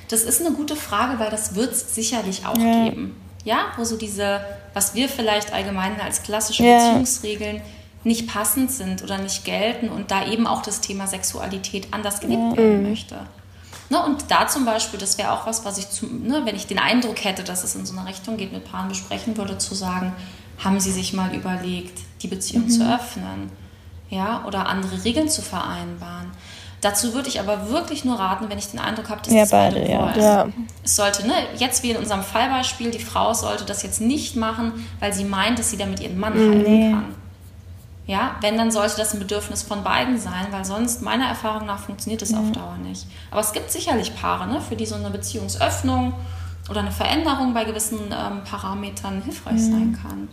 das ist eine gute Frage, weil das wird es sicherlich auch ja. geben. Ja, wo so diese, was wir vielleicht allgemein als klassische ja. Beziehungsregeln nicht passend sind oder nicht gelten und da eben auch das Thema Sexualität anders gelebt ja. werden mhm. möchte. Ne, und da zum Beispiel, das wäre auch was, was ich, zu, ne, wenn ich den Eindruck hätte, dass es in so eine Richtung geht, mit Paaren besprechen würde, zu sagen, haben sie sich mal überlegt, die Beziehung mhm. zu öffnen? Ja, oder andere Regeln zu vereinbaren. Dazu würde ich aber wirklich nur raten, wenn ich den Eindruck habe, dass ja, das beide, beide wollen. Ja. Es sollte, ne, jetzt wie in unserem Fallbeispiel, die Frau sollte das jetzt nicht machen, weil sie meint, dass sie damit ihren Mann mhm. halten kann. Ja, wenn, dann sollte das ein Bedürfnis von beiden sein, weil sonst meiner Erfahrung nach funktioniert es mhm. auf Dauer nicht. Aber es gibt sicherlich Paare, ne, für die so eine Beziehungsöffnung oder eine Veränderung bei gewissen ähm, Parametern hilfreich mhm. sein kann.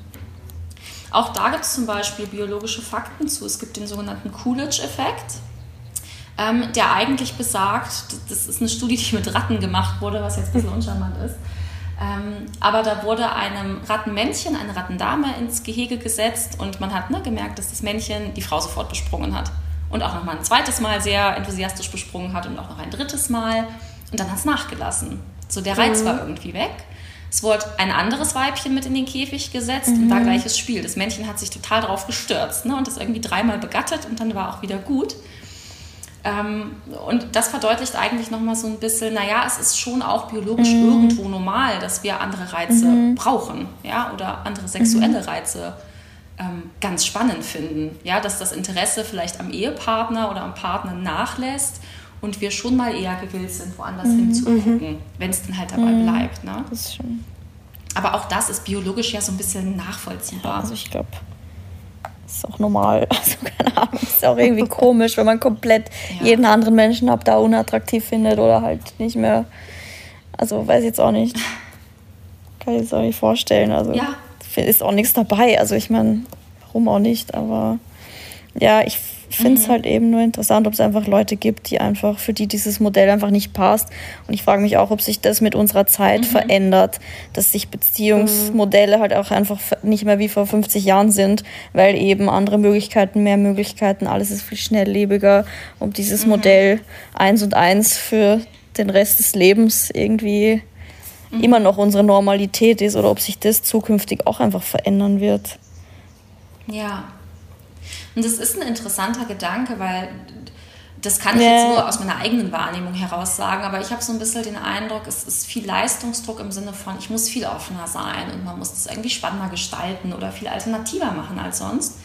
Auch da gibt es zum Beispiel biologische Fakten zu. Es gibt den sogenannten Coolidge-Effekt, ähm, der eigentlich besagt, das ist eine Studie, die mit Ratten gemacht wurde, was jetzt ein bisschen uncharmant ist, aber da wurde einem Rattenmännchen eine Rattendame ins Gehege gesetzt und man hat ne, gemerkt, dass das Männchen die Frau sofort besprungen hat. Und auch noch mal ein zweites Mal sehr enthusiastisch besprungen hat und auch noch ein drittes Mal. Und dann hat es nachgelassen. So, der Reiz mhm. war irgendwie weg. Es wurde ein anderes Weibchen mit in den Käfig gesetzt mhm. und da gleiches Spiel. Das Männchen hat sich total drauf gestürzt ne, und das irgendwie dreimal begattet und dann war auch wieder gut. Ähm, und das verdeutlicht eigentlich nochmal so ein bisschen, naja, es ist schon auch biologisch mhm. irgendwo normal, dass wir andere Reize mhm. brauchen, ja, oder andere sexuelle mhm. Reize ähm, ganz spannend finden, ja, dass das Interesse vielleicht am Ehepartner oder am Partner nachlässt und wir schon mal eher gewillt sind, woanders mhm. hinzugucken, mhm. wenn es dann halt dabei mhm. bleibt, ne? Das ist schon. Aber auch das ist biologisch ja so ein bisschen nachvollziehbar. Ja, also ich glaube, ist auch normal. Also keine Ahnung, ist auch irgendwie komisch, wenn man komplett ja. jeden anderen Menschen ab da unattraktiv findet oder halt nicht mehr. Also weiß ich jetzt auch nicht. Kann ich jetzt auch nicht vorstellen. Also ja. ist auch nichts dabei. Also ich meine, warum auch nicht, aber ja, ich finde es mhm. halt eben nur interessant, ob es einfach Leute gibt, die einfach, für die dieses Modell einfach nicht passt. Und ich frage mich auch, ob sich das mit unserer Zeit mhm. verändert, dass sich Beziehungsmodelle mhm. halt auch einfach nicht mehr wie vor 50 Jahren sind, weil eben andere Möglichkeiten, mehr Möglichkeiten, alles ist viel schnelllebiger, ob dieses mhm. Modell eins und eins für den Rest des Lebens irgendwie mhm. immer noch unsere Normalität ist oder ob sich das zukünftig auch einfach verändern wird. Ja. Und das ist ein interessanter Gedanke, weil das kann ich jetzt nur aus meiner eigenen Wahrnehmung heraus sagen, aber ich habe so ein bisschen den Eindruck, es ist viel Leistungsdruck im Sinne von, ich muss viel offener sein und man muss es irgendwie spannender gestalten oder viel alternativer machen als sonst.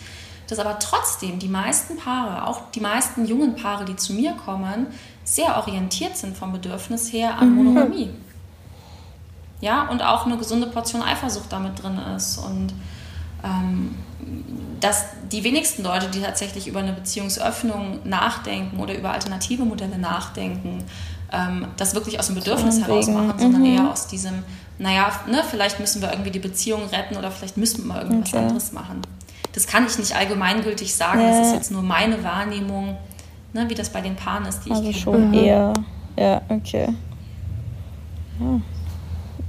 Dass aber trotzdem die meisten Paare, auch die meisten jungen Paare, die zu mir kommen, sehr orientiert sind vom Bedürfnis her an mhm. Monogamie. Ja, und auch eine gesunde Portion Eifersucht damit drin ist. Und ähm, dass die wenigsten Leute, die tatsächlich über eine Beziehungsöffnung nachdenken oder über alternative Modelle nachdenken, ähm, das wirklich aus dem Bedürfnis heraus machen, sondern mhm. eher aus diesem, naja, ne, vielleicht müssen wir irgendwie die Beziehung retten oder vielleicht müssen wir mal irgendwas okay. anderes machen. Das kann ich nicht allgemeingültig sagen, ja. das ist jetzt nur meine Wahrnehmung, ne, wie das bei den Paaren ist, die also ich kenne. schon mhm. eher, ja, okay. Ja.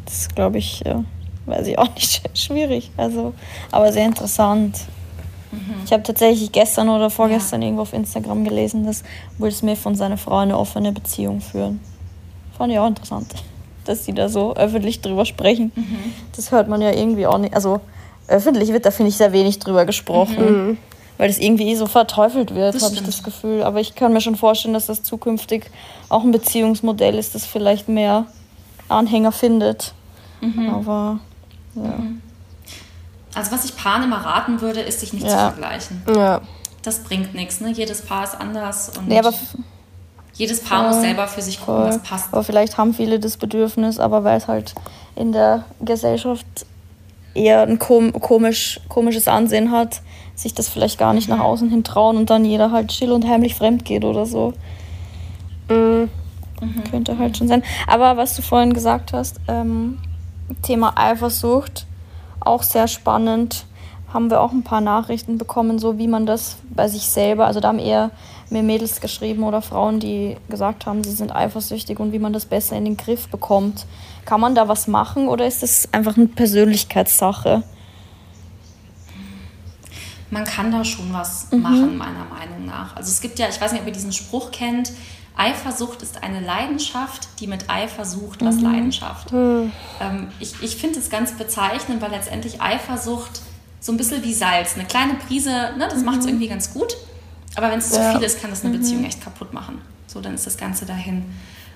Das glaube ich, ja, weiß ich auch nicht, schwierig, also, aber sehr interessant. Mhm. Ich habe tatsächlich gestern oder vorgestern ja. irgendwo auf Instagram gelesen, dass Will Smith und seine Frau eine offene Beziehung führen. Fand ich auch interessant, dass die da so öffentlich drüber sprechen. Mhm. Das hört man ja irgendwie auch nicht. Also öffentlich wird da, finde ich, sehr wenig drüber gesprochen. Mhm. Weil das irgendwie so verteufelt wird, habe ich das Gefühl. Aber ich kann mir schon vorstellen, dass das zukünftig auch ein Beziehungsmodell ist, das vielleicht mehr Anhänger findet. Mhm. Aber ja. Mhm. Also was ich Paaren immer raten würde, ist, sich nicht ja. zu vergleichen. Ja. Das bringt nichts. Ne? Jedes Paar ist anders und nee, jedes Paar voll, muss selber für sich gucken, voll. was passt. Aber vielleicht haben viele das Bedürfnis, aber weil es halt in der Gesellschaft eher ein komisch, komisches Ansehen hat, sich das vielleicht gar nicht nach mhm. außen hin trauen und dann jeder halt still und heimlich fremd geht oder so. Mhm. Mhm. Könnte halt schon sein. Aber was du vorhin gesagt hast, ähm, Thema Eifersucht, auch sehr spannend. Haben wir auch ein paar Nachrichten bekommen, so wie man das bei sich selber, also da haben eher mir Mädels geschrieben oder Frauen, die gesagt haben, sie sind eifersüchtig und wie man das besser in den Griff bekommt. Kann man da was machen oder ist das einfach eine Persönlichkeitssache? Man kann da schon was mhm. machen, meiner Meinung nach. Also es gibt ja, ich weiß nicht, ob ihr diesen Spruch kennt, Eifersucht ist eine Leidenschaft, die mit Eifer sucht, was mhm. Leidenschaft. Mhm. Ähm, ich ich finde es ganz bezeichnend, weil letztendlich Eifersucht so ein bisschen wie Salz, eine kleine Prise, ne, das mhm. macht es irgendwie ganz gut. Aber wenn es ja. zu viel ist, kann das eine mhm. Beziehung echt kaputt machen. So, dann ist das Ganze dahin.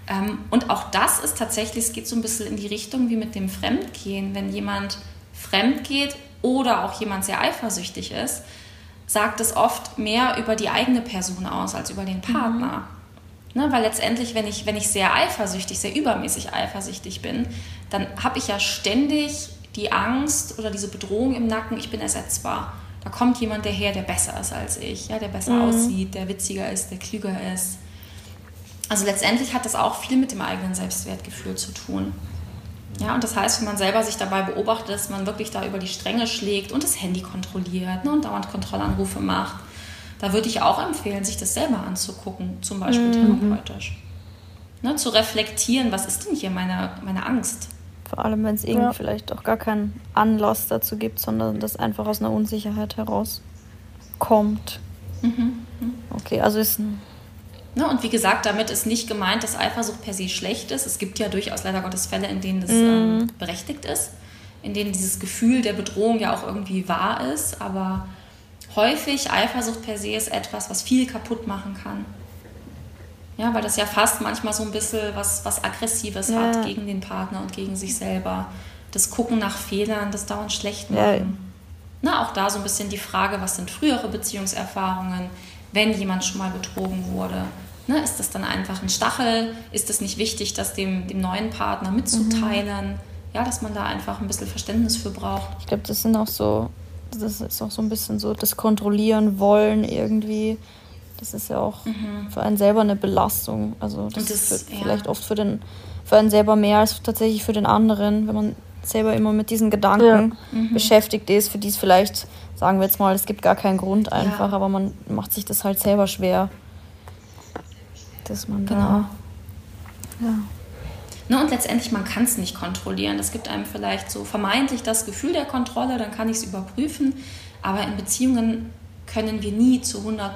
Ähm, und auch das ist tatsächlich, es geht so ein bisschen in die Richtung wie mit dem Fremdgehen. Wenn jemand fremd geht oder auch jemand sehr eifersüchtig ist, sagt es oft mehr über die eigene Person aus als über den mhm. Partner. Ne, weil letztendlich, wenn ich, wenn ich sehr eifersüchtig, sehr übermäßig eifersüchtig bin, dann habe ich ja ständig die Angst oder diese Bedrohung im Nacken, ich bin ersetzbar. Da kommt jemand daher, der besser ist als ich, ja, der besser mhm. aussieht, der witziger ist, der klüger ist. Also letztendlich hat das auch viel mit dem eigenen Selbstwertgefühl zu tun. Ja, und das heißt, wenn man selber sich dabei beobachtet, dass man wirklich da über die Stränge schlägt und das Handy kontrolliert ne, und dauernd Kontrollanrufe macht, da würde ich auch empfehlen, sich das selber anzugucken, zum Beispiel mhm. therapeutisch. Ne, zu reflektieren, was ist denn hier meine, meine Angst? Vor allem, wenn es irgendwie ja. vielleicht auch gar keinen Anlass dazu gibt, sondern das einfach aus einer Unsicherheit heraus kommt. Mhm. Mhm. Okay, also ist ein. Ne, und wie gesagt, damit ist nicht gemeint, dass Eifersucht per se schlecht ist. Es gibt ja durchaus leider Gottes Fälle, in denen das mhm. ähm, berechtigt ist, in denen dieses Gefühl der Bedrohung ja auch irgendwie wahr ist, aber häufig Eifersucht per se ist etwas, was viel kaputt machen kann. Ja, weil das ja fast manchmal so ein bisschen was, was Aggressives ja. hat gegen den Partner und gegen sich selber. Das Gucken nach Fehlern, das dauernd schlecht machen. Ja. Na, auch da so ein bisschen die Frage, was sind frühere Beziehungserfahrungen, wenn jemand schon mal betrogen wurde. Ne, ist das dann einfach ein Stachel? Ist es nicht wichtig, das dem, dem neuen Partner mitzuteilen? Mhm. Ja, dass man da einfach ein bisschen Verständnis für braucht. Ich glaube, das sind auch so das ist auch so ein bisschen so das Kontrollieren wollen irgendwie. Das ist ja auch mhm. für einen selber eine Belastung. Also das, das ist ja. vielleicht oft für, den, für einen selber mehr als tatsächlich für den anderen, wenn man selber immer mit diesen Gedanken ja. mhm. beschäftigt ist, für die es vielleicht, sagen wir jetzt mal, es gibt gar keinen Grund einfach, ja. aber man macht sich das halt selber schwer. Dass man genau. da. Ja. Ne, und letztendlich, man kann es nicht kontrollieren. Das gibt einem vielleicht so vermeintlich das Gefühl der Kontrolle, dann kann ich es überprüfen. Aber in Beziehungen können wir nie zu 100%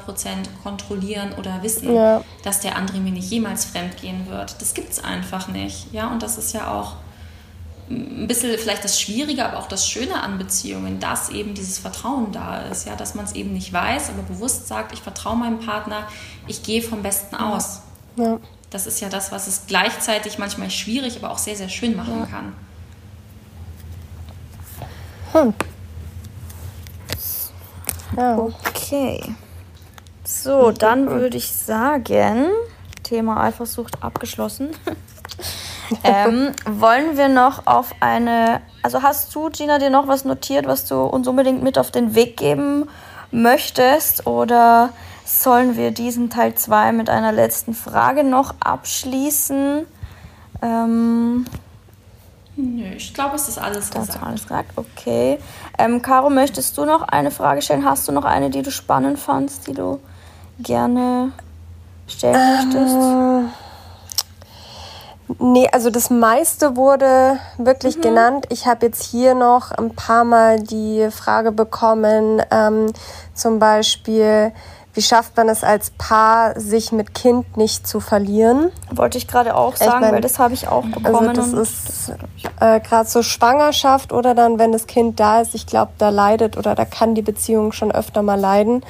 kontrollieren oder wissen, ja. dass der andere mir nicht jemals fremd gehen wird. Das gibt es einfach nicht. Ja, und das ist ja auch ein bisschen vielleicht das Schwierige, aber auch das Schöne an Beziehungen, dass eben dieses Vertrauen da ist, ja, dass man es eben nicht weiß, aber bewusst sagt, ich vertraue meinem Partner, ich gehe vom Besten aus. Ja. Das ist ja das, was es gleichzeitig manchmal schwierig, aber auch sehr, sehr schön machen ja. kann. Hm. Ja. Okay. So, dann würde ich sagen, Thema Eifersucht abgeschlossen. ähm, wollen wir noch auf eine. Also hast du, Gina, dir noch was notiert, was du uns unbedingt mit auf den Weg geben möchtest? Oder sollen wir diesen Teil 2 mit einer letzten Frage noch abschließen? Ähm, Nö, ich glaube, es ist alles gesagt. Hast du alles gesagt? Okay. Ähm, Caro, möchtest du noch eine Frage stellen? Hast du noch eine, die du spannend fandst, die du gerne stellen ähm, möchtest? Nee, also das meiste wurde wirklich mhm. genannt. Ich habe jetzt hier noch ein paar Mal die Frage bekommen, ähm, zum Beispiel, wie schafft man es als Paar, sich mit Kind nicht zu verlieren? Wollte ich gerade auch sagen, ich mein, weil das habe ich auch bekommen. Also das ist äh, gerade so Schwangerschaft oder dann, wenn das Kind da ist, ich glaube, da leidet oder da kann die Beziehung schon öfter mal leiden.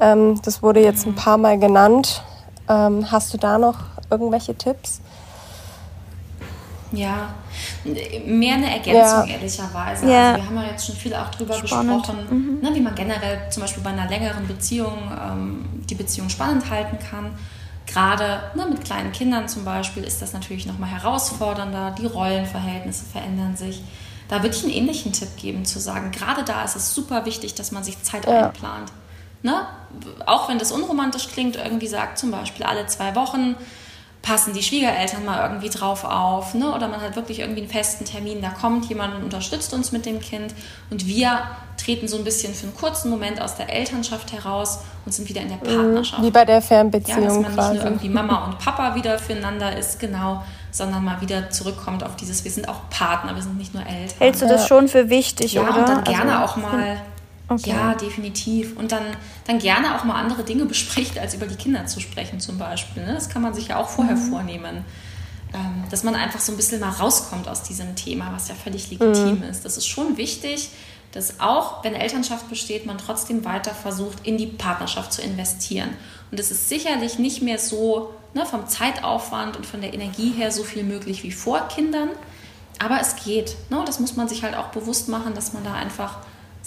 Ähm, das wurde jetzt ein paar Mal genannt. Ähm, hast du da noch irgendwelche Tipps? Ja, mehr eine Ergänzung ja. ehrlicherweise. Ja. Also wir haben ja jetzt schon viel auch drüber spannend. gesprochen, mhm. ne, wie man generell zum Beispiel bei einer längeren Beziehung ähm, die Beziehung spannend halten kann. Gerade ne, mit kleinen Kindern zum Beispiel ist das natürlich nochmal herausfordernder. Die Rollenverhältnisse verändern sich. Da würde ich einen ähnlichen Tipp geben, zu sagen, gerade da ist es super wichtig, dass man sich Zeit ja. einplant. Ne? Auch wenn das unromantisch klingt, irgendwie sagt zum Beispiel alle zwei Wochen passen die Schwiegereltern mal irgendwie drauf auf, ne? oder man hat wirklich irgendwie einen festen Termin, da kommt jemand und unterstützt uns mit dem Kind und wir treten so ein bisschen für einen kurzen Moment aus der Elternschaft heraus und sind wieder in der mhm. Partnerschaft. Wie bei der Fernbeziehung ja, dass man quasi. nicht nur irgendwie Mama und Papa wieder füreinander ist, genau, sondern mal wieder zurückkommt auf dieses, wir sind auch Partner, wir sind nicht nur Eltern. Hältst du das schon für wichtig, ja, oder? und dann gerne also, auch mal Okay. Ja, definitiv. Und dann, dann gerne auch mal andere Dinge bespricht, als über die Kinder zu sprechen zum Beispiel. Ne? Das kann man sich ja auch vorher mhm. vornehmen. Ähm, dass man einfach so ein bisschen mal rauskommt aus diesem Thema, was ja völlig legitim mhm. ist. Das ist schon wichtig, dass auch, wenn Elternschaft besteht, man trotzdem weiter versucht, in die Partnerschaft zu investieren. Und es ist sicherlich nicht mehr so ne, vom Zeitaufwand und von der Energie her so viel möglich wie vor Kindern. Aber es geht. Ne? Das muss man sich halt auch bewusst machen, dass man da einfach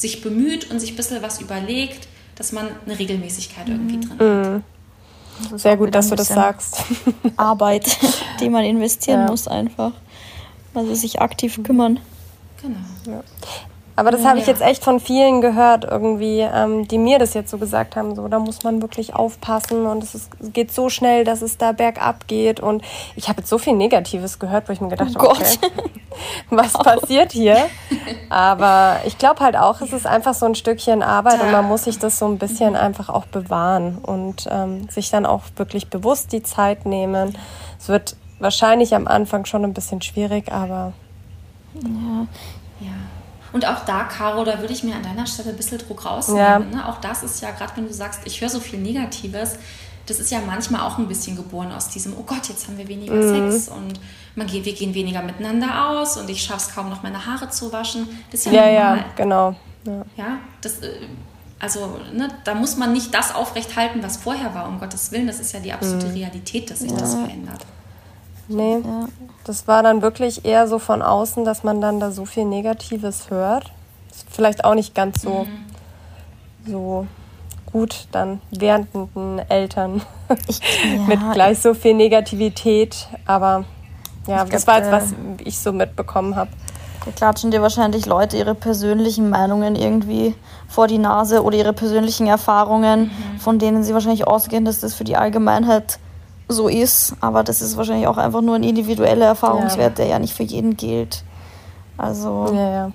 sich bemüht und sich ein bisschen was überlegt, dass man eine Regelmäßigkeit irgendwie drin hat. Mhm. Sehr gut, dass du das sagst. Arbeit, die man investieren ja. muss einfach. Also sich aktiv kümmern. Genau. Ja. Aber das habe ich jetzt echt von vielen gehört, irgendwie, ähm, die mir das jetzt so gesagt haben. So, da muss man wirklich aufpassen und es, ist, geht so schnell, dass es da bergab geht. Und ich habe jetzt so viel Negatives gehört, wo ich mir gedacht oh habe, okay, was passiert hier? Aber ich glaube halt auch, es ist einfach so ein Stückchen Arbeit und man muss sich das so ein bisschen einfach auch bewahren und ähm, sich dann auch wirklich bewusst die Zeit nehmen. Es wird wahrscheinlich am Anfang schon ein bisschen schwierig, aber ja. Und auch da, Caro, da würde ich mir an deiner Stelle ein bisschen Druck rausnehmen. Ja. Ne? Auch das ist ja, gerade wenn du sagst, ich höre so viel Negatives, das ist ja manchmal auch ein bisschen geboren aus diesem, oh Gott, jetzt haben wir weniger mhm. Sex und man geht, wir gehen weniger miteinander aus und ich schaffe es kaum noch, meine Haare zu waschen. Das ist ja, ja normal. Ja, genau. Ja, ja das, äh, also ne, da muss man nicht das aufrechthalten, was vorher war, um Gottes Willen. Das ist ja die absolute mhm. Realität, dass sich ja. das verändert. Nee, ja. das war dann wirklich eher so von außen, dass man dann da so viel Negatives hört. Ist vielleicht auch nicht ganz so, mhm. so gut dann währenden Eltern ich, ja, mit gleich so viel Negativität. Aber ja, das war jetzt, was äh, ich so mitbekommen habe. Da klatschen dir wahrscheinlich Leute ihre persönlichen Meinungen irgendwie vor die Nase oder ihre persönlichen Erfahrungen, mhm. von denen sie wahrscheinlich ausgehen, dass das für die Allgemeinheit so ist, aber das ist wahrscheinlich auch einfach nur ein individueller Erfahrungswert, ja. der ja nicht für jeden gilt. Also. Ja, ja.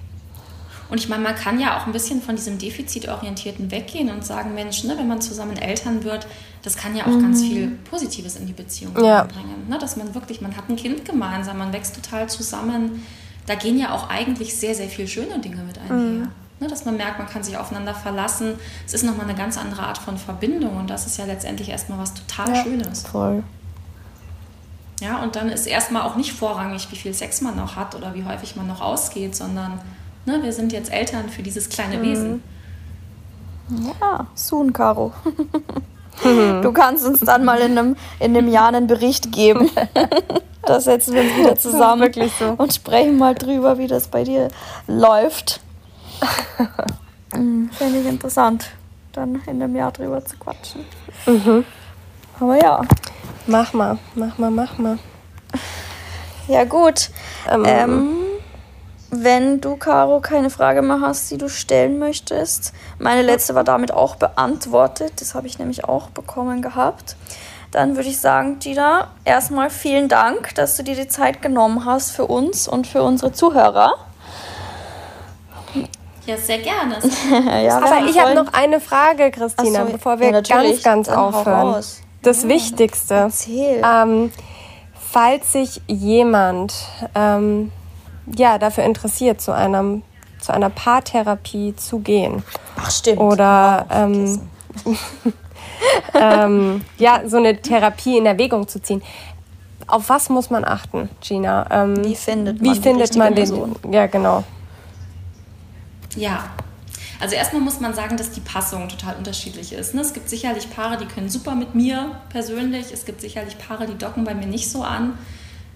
Und ich meine, man kann ja auch ein bisschen von diesem Defizitorientierten weggehen und sagen, Mensch, ne, wenn man zusammen Eltern wird, das kann ja auch mhm. ganz viel Positives in die Beziehung ja. bringen. Ne? Dass man wirklich, man hat ein Kind gemeinsam, man wächst total zusammen. Da gehen ja auch eigentlich sehr, sehr viele schöne Dinge mit einher. Mhm. Ne, dass man merkt, man kann sich aufeinander verlassen. Es ist nochmal eine ganz andere Art von Verbindung und das ist ja letztendlich erstmal was total ja, Schönes. Voll. Ja, und dann ist erstmal auch nicht vorrangig, wie viel Sex man noch hat oder wie häufig man noch ausgeht, sondern ne, wir sind jetzt Eltern für dieses kleine mhm. Wesen. Ja, soon, Caro. Du kannst uns dann mal in einem, in einem Jahr einen Bericht geben. Da setzen wir uns wieder zusammen wirklich so. und sprechen mal drüber, wie das bei dir läuft. Hm, Finde ich interessant, dann in einem Jahr drüber zu quatschen. Mhm. Aber ja. Mach mal, mach mal, mach mal. Ja, gut. Ähm, ähm, wenn du, Caro, keine Frage mehr hast, die du stellen möchtest. Meine letzte war damit auch beantwortet. Das habe ich nämlich auch bekommen gehabt. Dann würde ich sagen, Gina, erstmal vielen Dank, dass du dir die Zeit genommen hast für uns und für unsere Zuhörer. Ja, sehr gerne. ja, Aber ich habe noch eine Frage, Christina, so, bevor wir ja, ganz, ganz aufhören. Das ja, Wichtigste. Ähm, falls sich jemand ähm, ja, dafür interessiert, zu, einem, zu einer Paartherapie zu gehen. Ach, stimmt. Oder ähm, ähm, ja, so eine Therapie in Erwägung zu ziehen. Auf was muss man achten, Gina? Ähm, wie findet man, wie findet man den? Person? Ja, genau. Ja, also erstmal muss man sagen, dass die Passung total unterschiedlich ist. Ne? Es gibt sicherlich Paare, die können super mit mir persönlich. Es gibt sicherlich Paare, die docken bei mir nicht so an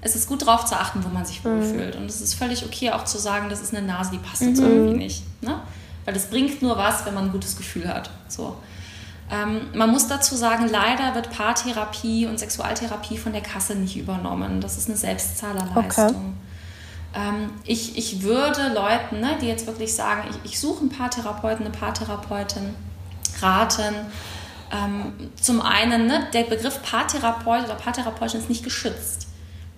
es ist gut darauf zu achten, wo man sich wohlfühlt. Mhm. Und es ist völlig okay auch zu sagen, das ist eine Nase, die passt jetzt mhm. irgendwie nicht. Ne? Weil es bringt nur was, wenn man ein gutes Gefühl hat. So. Ähm, man muss dazu sagen, leider wird Paartherapie und Sexualtherapie von der Kasse nicht übernommen. Das ist eine Selbstzahlerleistung. Okay. Ähm, ich, ich würde Leuten, ne, die jetzt wirklich sagen, ich, ich suche einen Paartherapeuten, eine Paartherapeutin, raten, ähm, zum einen, ne, der Begriff Paartherapeut oder Paartherapeutin ist nicht geschützt.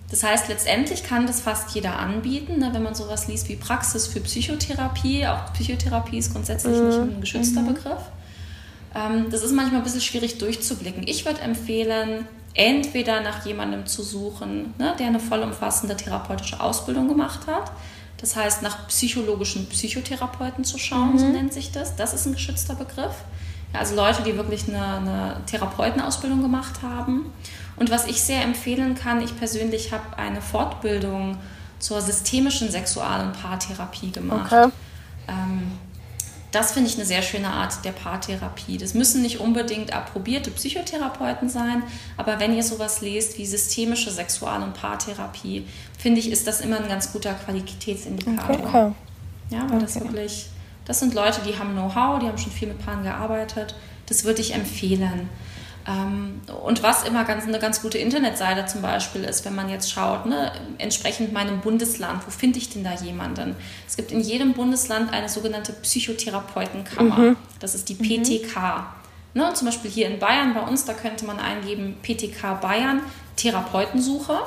Das heißt, letztendlich kann das fast jeder anbieten, ne, wenn man sowas liest wie Praxis für Psychotherapie. Auch Psychotherapie ist grundsätzlich mhm. nicht ein geschützter mhm. Begriff. Ähm, das ist manchmal ein bisschen schwierig durchzublicken. Ich würde empfehlen, entweder nach jemandem zu suchen, ne, der eine vollumfassende therapeutische Ausbildung gemacht hat. Das heißt, nach psychologischen Psychotherapeuten zu schauen, mhm. so nennt sich das. Das ist ein geschützter Begriff. Ja, also Leute, die wirklich eine, eine Therapeutenausbildung gemacht haben. Und was ich sehr empfehlen kann, ich persönlich habe eine Fortbildung zur systemischen Sexual- und Paartherapie gemacht. Okay. Ähm, das finde ich eine sehr schöne Art der Paartherapie. Das müssen nicht unbedingt approbierte Psychotherapeuten sein, aber wenn ihr sowas lest wie systemische Sexual- und Paartherapie, finde ich, ist das immer ein ganz guter Qualitätsindikator. Okay. Ja, weil okay. das wirklich, das sind Leute, die haben Know-how, die haben schon viel mit Paaren gearbeitet. Das würde ich empfehlen. Ähm, und was immer ganz, eine ganz gute Internetseite zum Beispiel ist, wenn man jetzt schaut, ne, entsprechend meinem Bundesland, wo finde ich denn da jemanden? Es gibt in jedem Bundesland eine sogenannte Psychotherapeutenkammer. Mhm. Das ist die PTK. Mhm. Ne, zum Beispiel hier in Bayern, bei uns, da könnte man eingeben PTK Bayern, Therapeutensuche.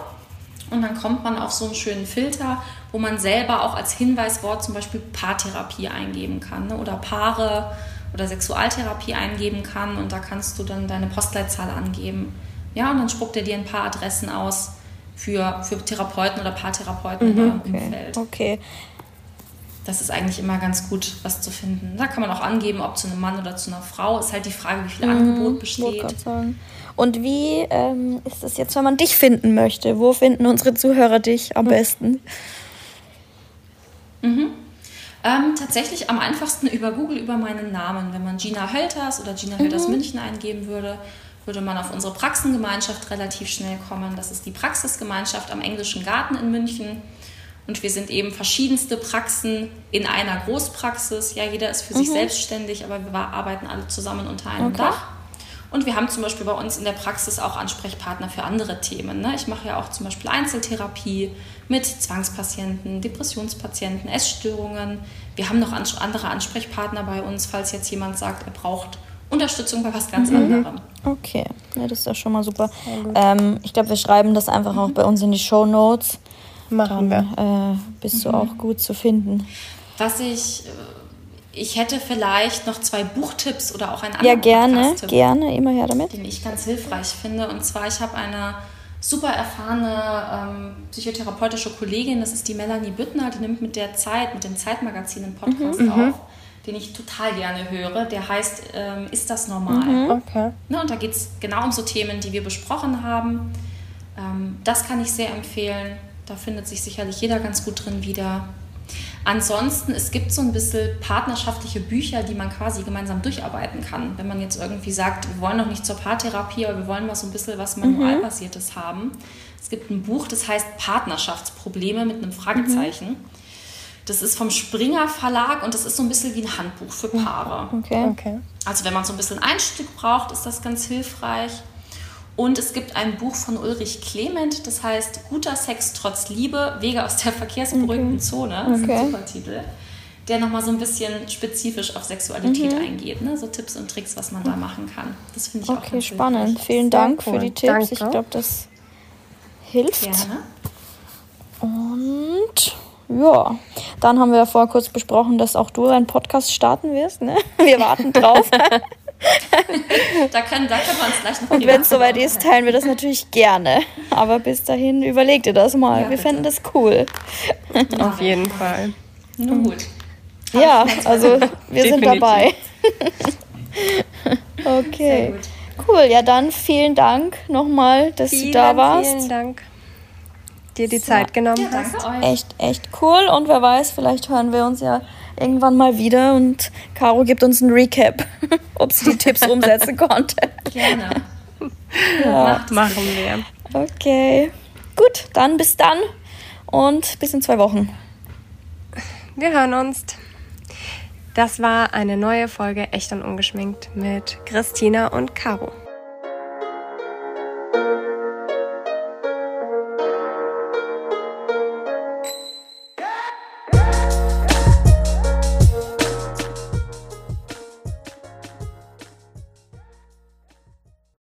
Und dann kommt man auf so einen schönen Filter, wo man selber auch als Hinweiswort zum Beispiel Paartherapie eingeben kann ne, oder Paare oder Sexualtherapie eingeben kann und da kannst du dann deine Postleitzahl angeben. Ja, und dann spuckt er dir ein paar Adressen aus für, für Therapeuten oder Paartherapeuten mhm, in okay. Umfeld. Okay. Das ist eigentlich immer ganz gut, was zu finden. Da kann man auch angeben, ob zu einem Mann oder zu einer Frau. Ist halt die Frage, wie viel mhm, Angebot besteht. Und wie ähm, ist das jetzt, wenn man dich finden möchte? Wo finden unsere Zuhörer dich am hm. besten? Mhm. Ähm, tatsächlich am einfachsten über Google, über meinen Namen. Wenn man Gina Hölters oder Gina Hölters mhm. München eingeben würde, würde man auf unsere Praxengemeinschaft relativ schnell kommen. Das ist die Praxisgemeinschaft am Englischen Garten in München. Und wir sind eben verschiedenste Praxen in einer Großpraxis. Ja, jeder ist für mhm. sich selbstständig, aber wir arbeiten alle zusammen unter einem okay. Dach. Und wir haben zum Beispiel bei uns in der Praxis auch Ansprechpartner für andere Themen. Ne? Ich mache ja auch zum Beispiel Einzeltherapie mit Zwangspatienten, Depressionspatienten, Essstörungen. Wir haben noch andere Ansprechpartner bei uns, falls jetzt jemand sagt, er braucht Unterstützung bei was ganz mhm. anderem. Okay, ja, das ist ja schon mal super. Ähm, ich glaube, wir schreiben das einfach mhm. auch bei uns in die Show Notes. Machen Dann, wir. Äh, bist mhm. du auch gut zu finden. Was ich äh, ich hätte vielleicht noch zwei Buchtipps oder auch einen anderen Ja, gerne, gerne, immer her damit. Den ich ganz hilfreich finde. Und zwar, ich habe eine super erfahrene ähm, psychotherapeutische Kollegin, das ist die Melanie Büttner, die nimmt mit der Zeit, mit dem Zeitmagazin einen Podcast mhm. auf, den ich total gerne höre. Der heißt ähm, Ist das normal? Mhm. Okay. Ne, und da geht es genau um so Themen, die wir besprochen haben. Ähm, das kann ich sehr empfehlen. Da findet sich sicherlich jeder ganz gut drin wieder. Ansonsten, es gibt so ein bisschen partnerschaftliche Bücher, die man quasi gemeinsam durcharbeiten kann. Wenn man jetzt irgendwie sagt, wir wollen noch nicht zur Paartherapie, aber wir wollen mal so ein bisschen was Manualbasiertes mhm. haben. Es gibt ein Buch, das heißt Partnerschaftsprobleme mit einem Fragezeichen. Mhm. Das ist vom Springer Verlag und das ist so ein bisschen wie ein Handbuch für Paare. Okay. okay. Also wenn man so ein bisschen Einstieg braucht, ist das ganz hilfreich. Und es gibt ein Buch von Ulrich Clement, das heißt Guter Sex trotz Liebe, Wege aus der verkehrsberuhigten okay. Zone. Das okay. ist ein super Titel. Der nochmal so ein bisschen spezifisch auf Sexualität mhm. eingeht. Ne? So Tipps und Tricks, was man da machen kann. Das finde ich okay, auch ganz spannend. Hilfreich. Vielen Dank cool. für die Tipps. Danke. Ich glaube, das hilft. Gerne. Und ja, dann haben wir ja vorher kurz besprochen, dass auch du einen Podcast starten wirst. Ne? Wir warten drauf. da, können, da können wir uns gleich noch Und wenn es soweit ist, teilen wir das natürlich gerne. Aber bis dahin überleg dir das mal. Ja, wir fänden das cool. Auf jeden Fall. Nun gut. Ja, also wir sind dabei. okay. Cool, ja dann vielen Dank nochmal, dass vielen, du da warst. Vielen Dank dir die Zeit genommen ja, hast. Echt, echt cool. Und wer weiß, vielleicht hören wir uns ja irgendwann mal wieder und Caro gibt uns ein Recap, ob sie die Tipps umsetzen konnte. Gerne. Ja. Machen wir. Okay. Gut, dann bis dann und bis in zwei Wochen. Wir hören uns. Das war eine neue Folge Echt und Ungeschminkt mit Christina und Caro.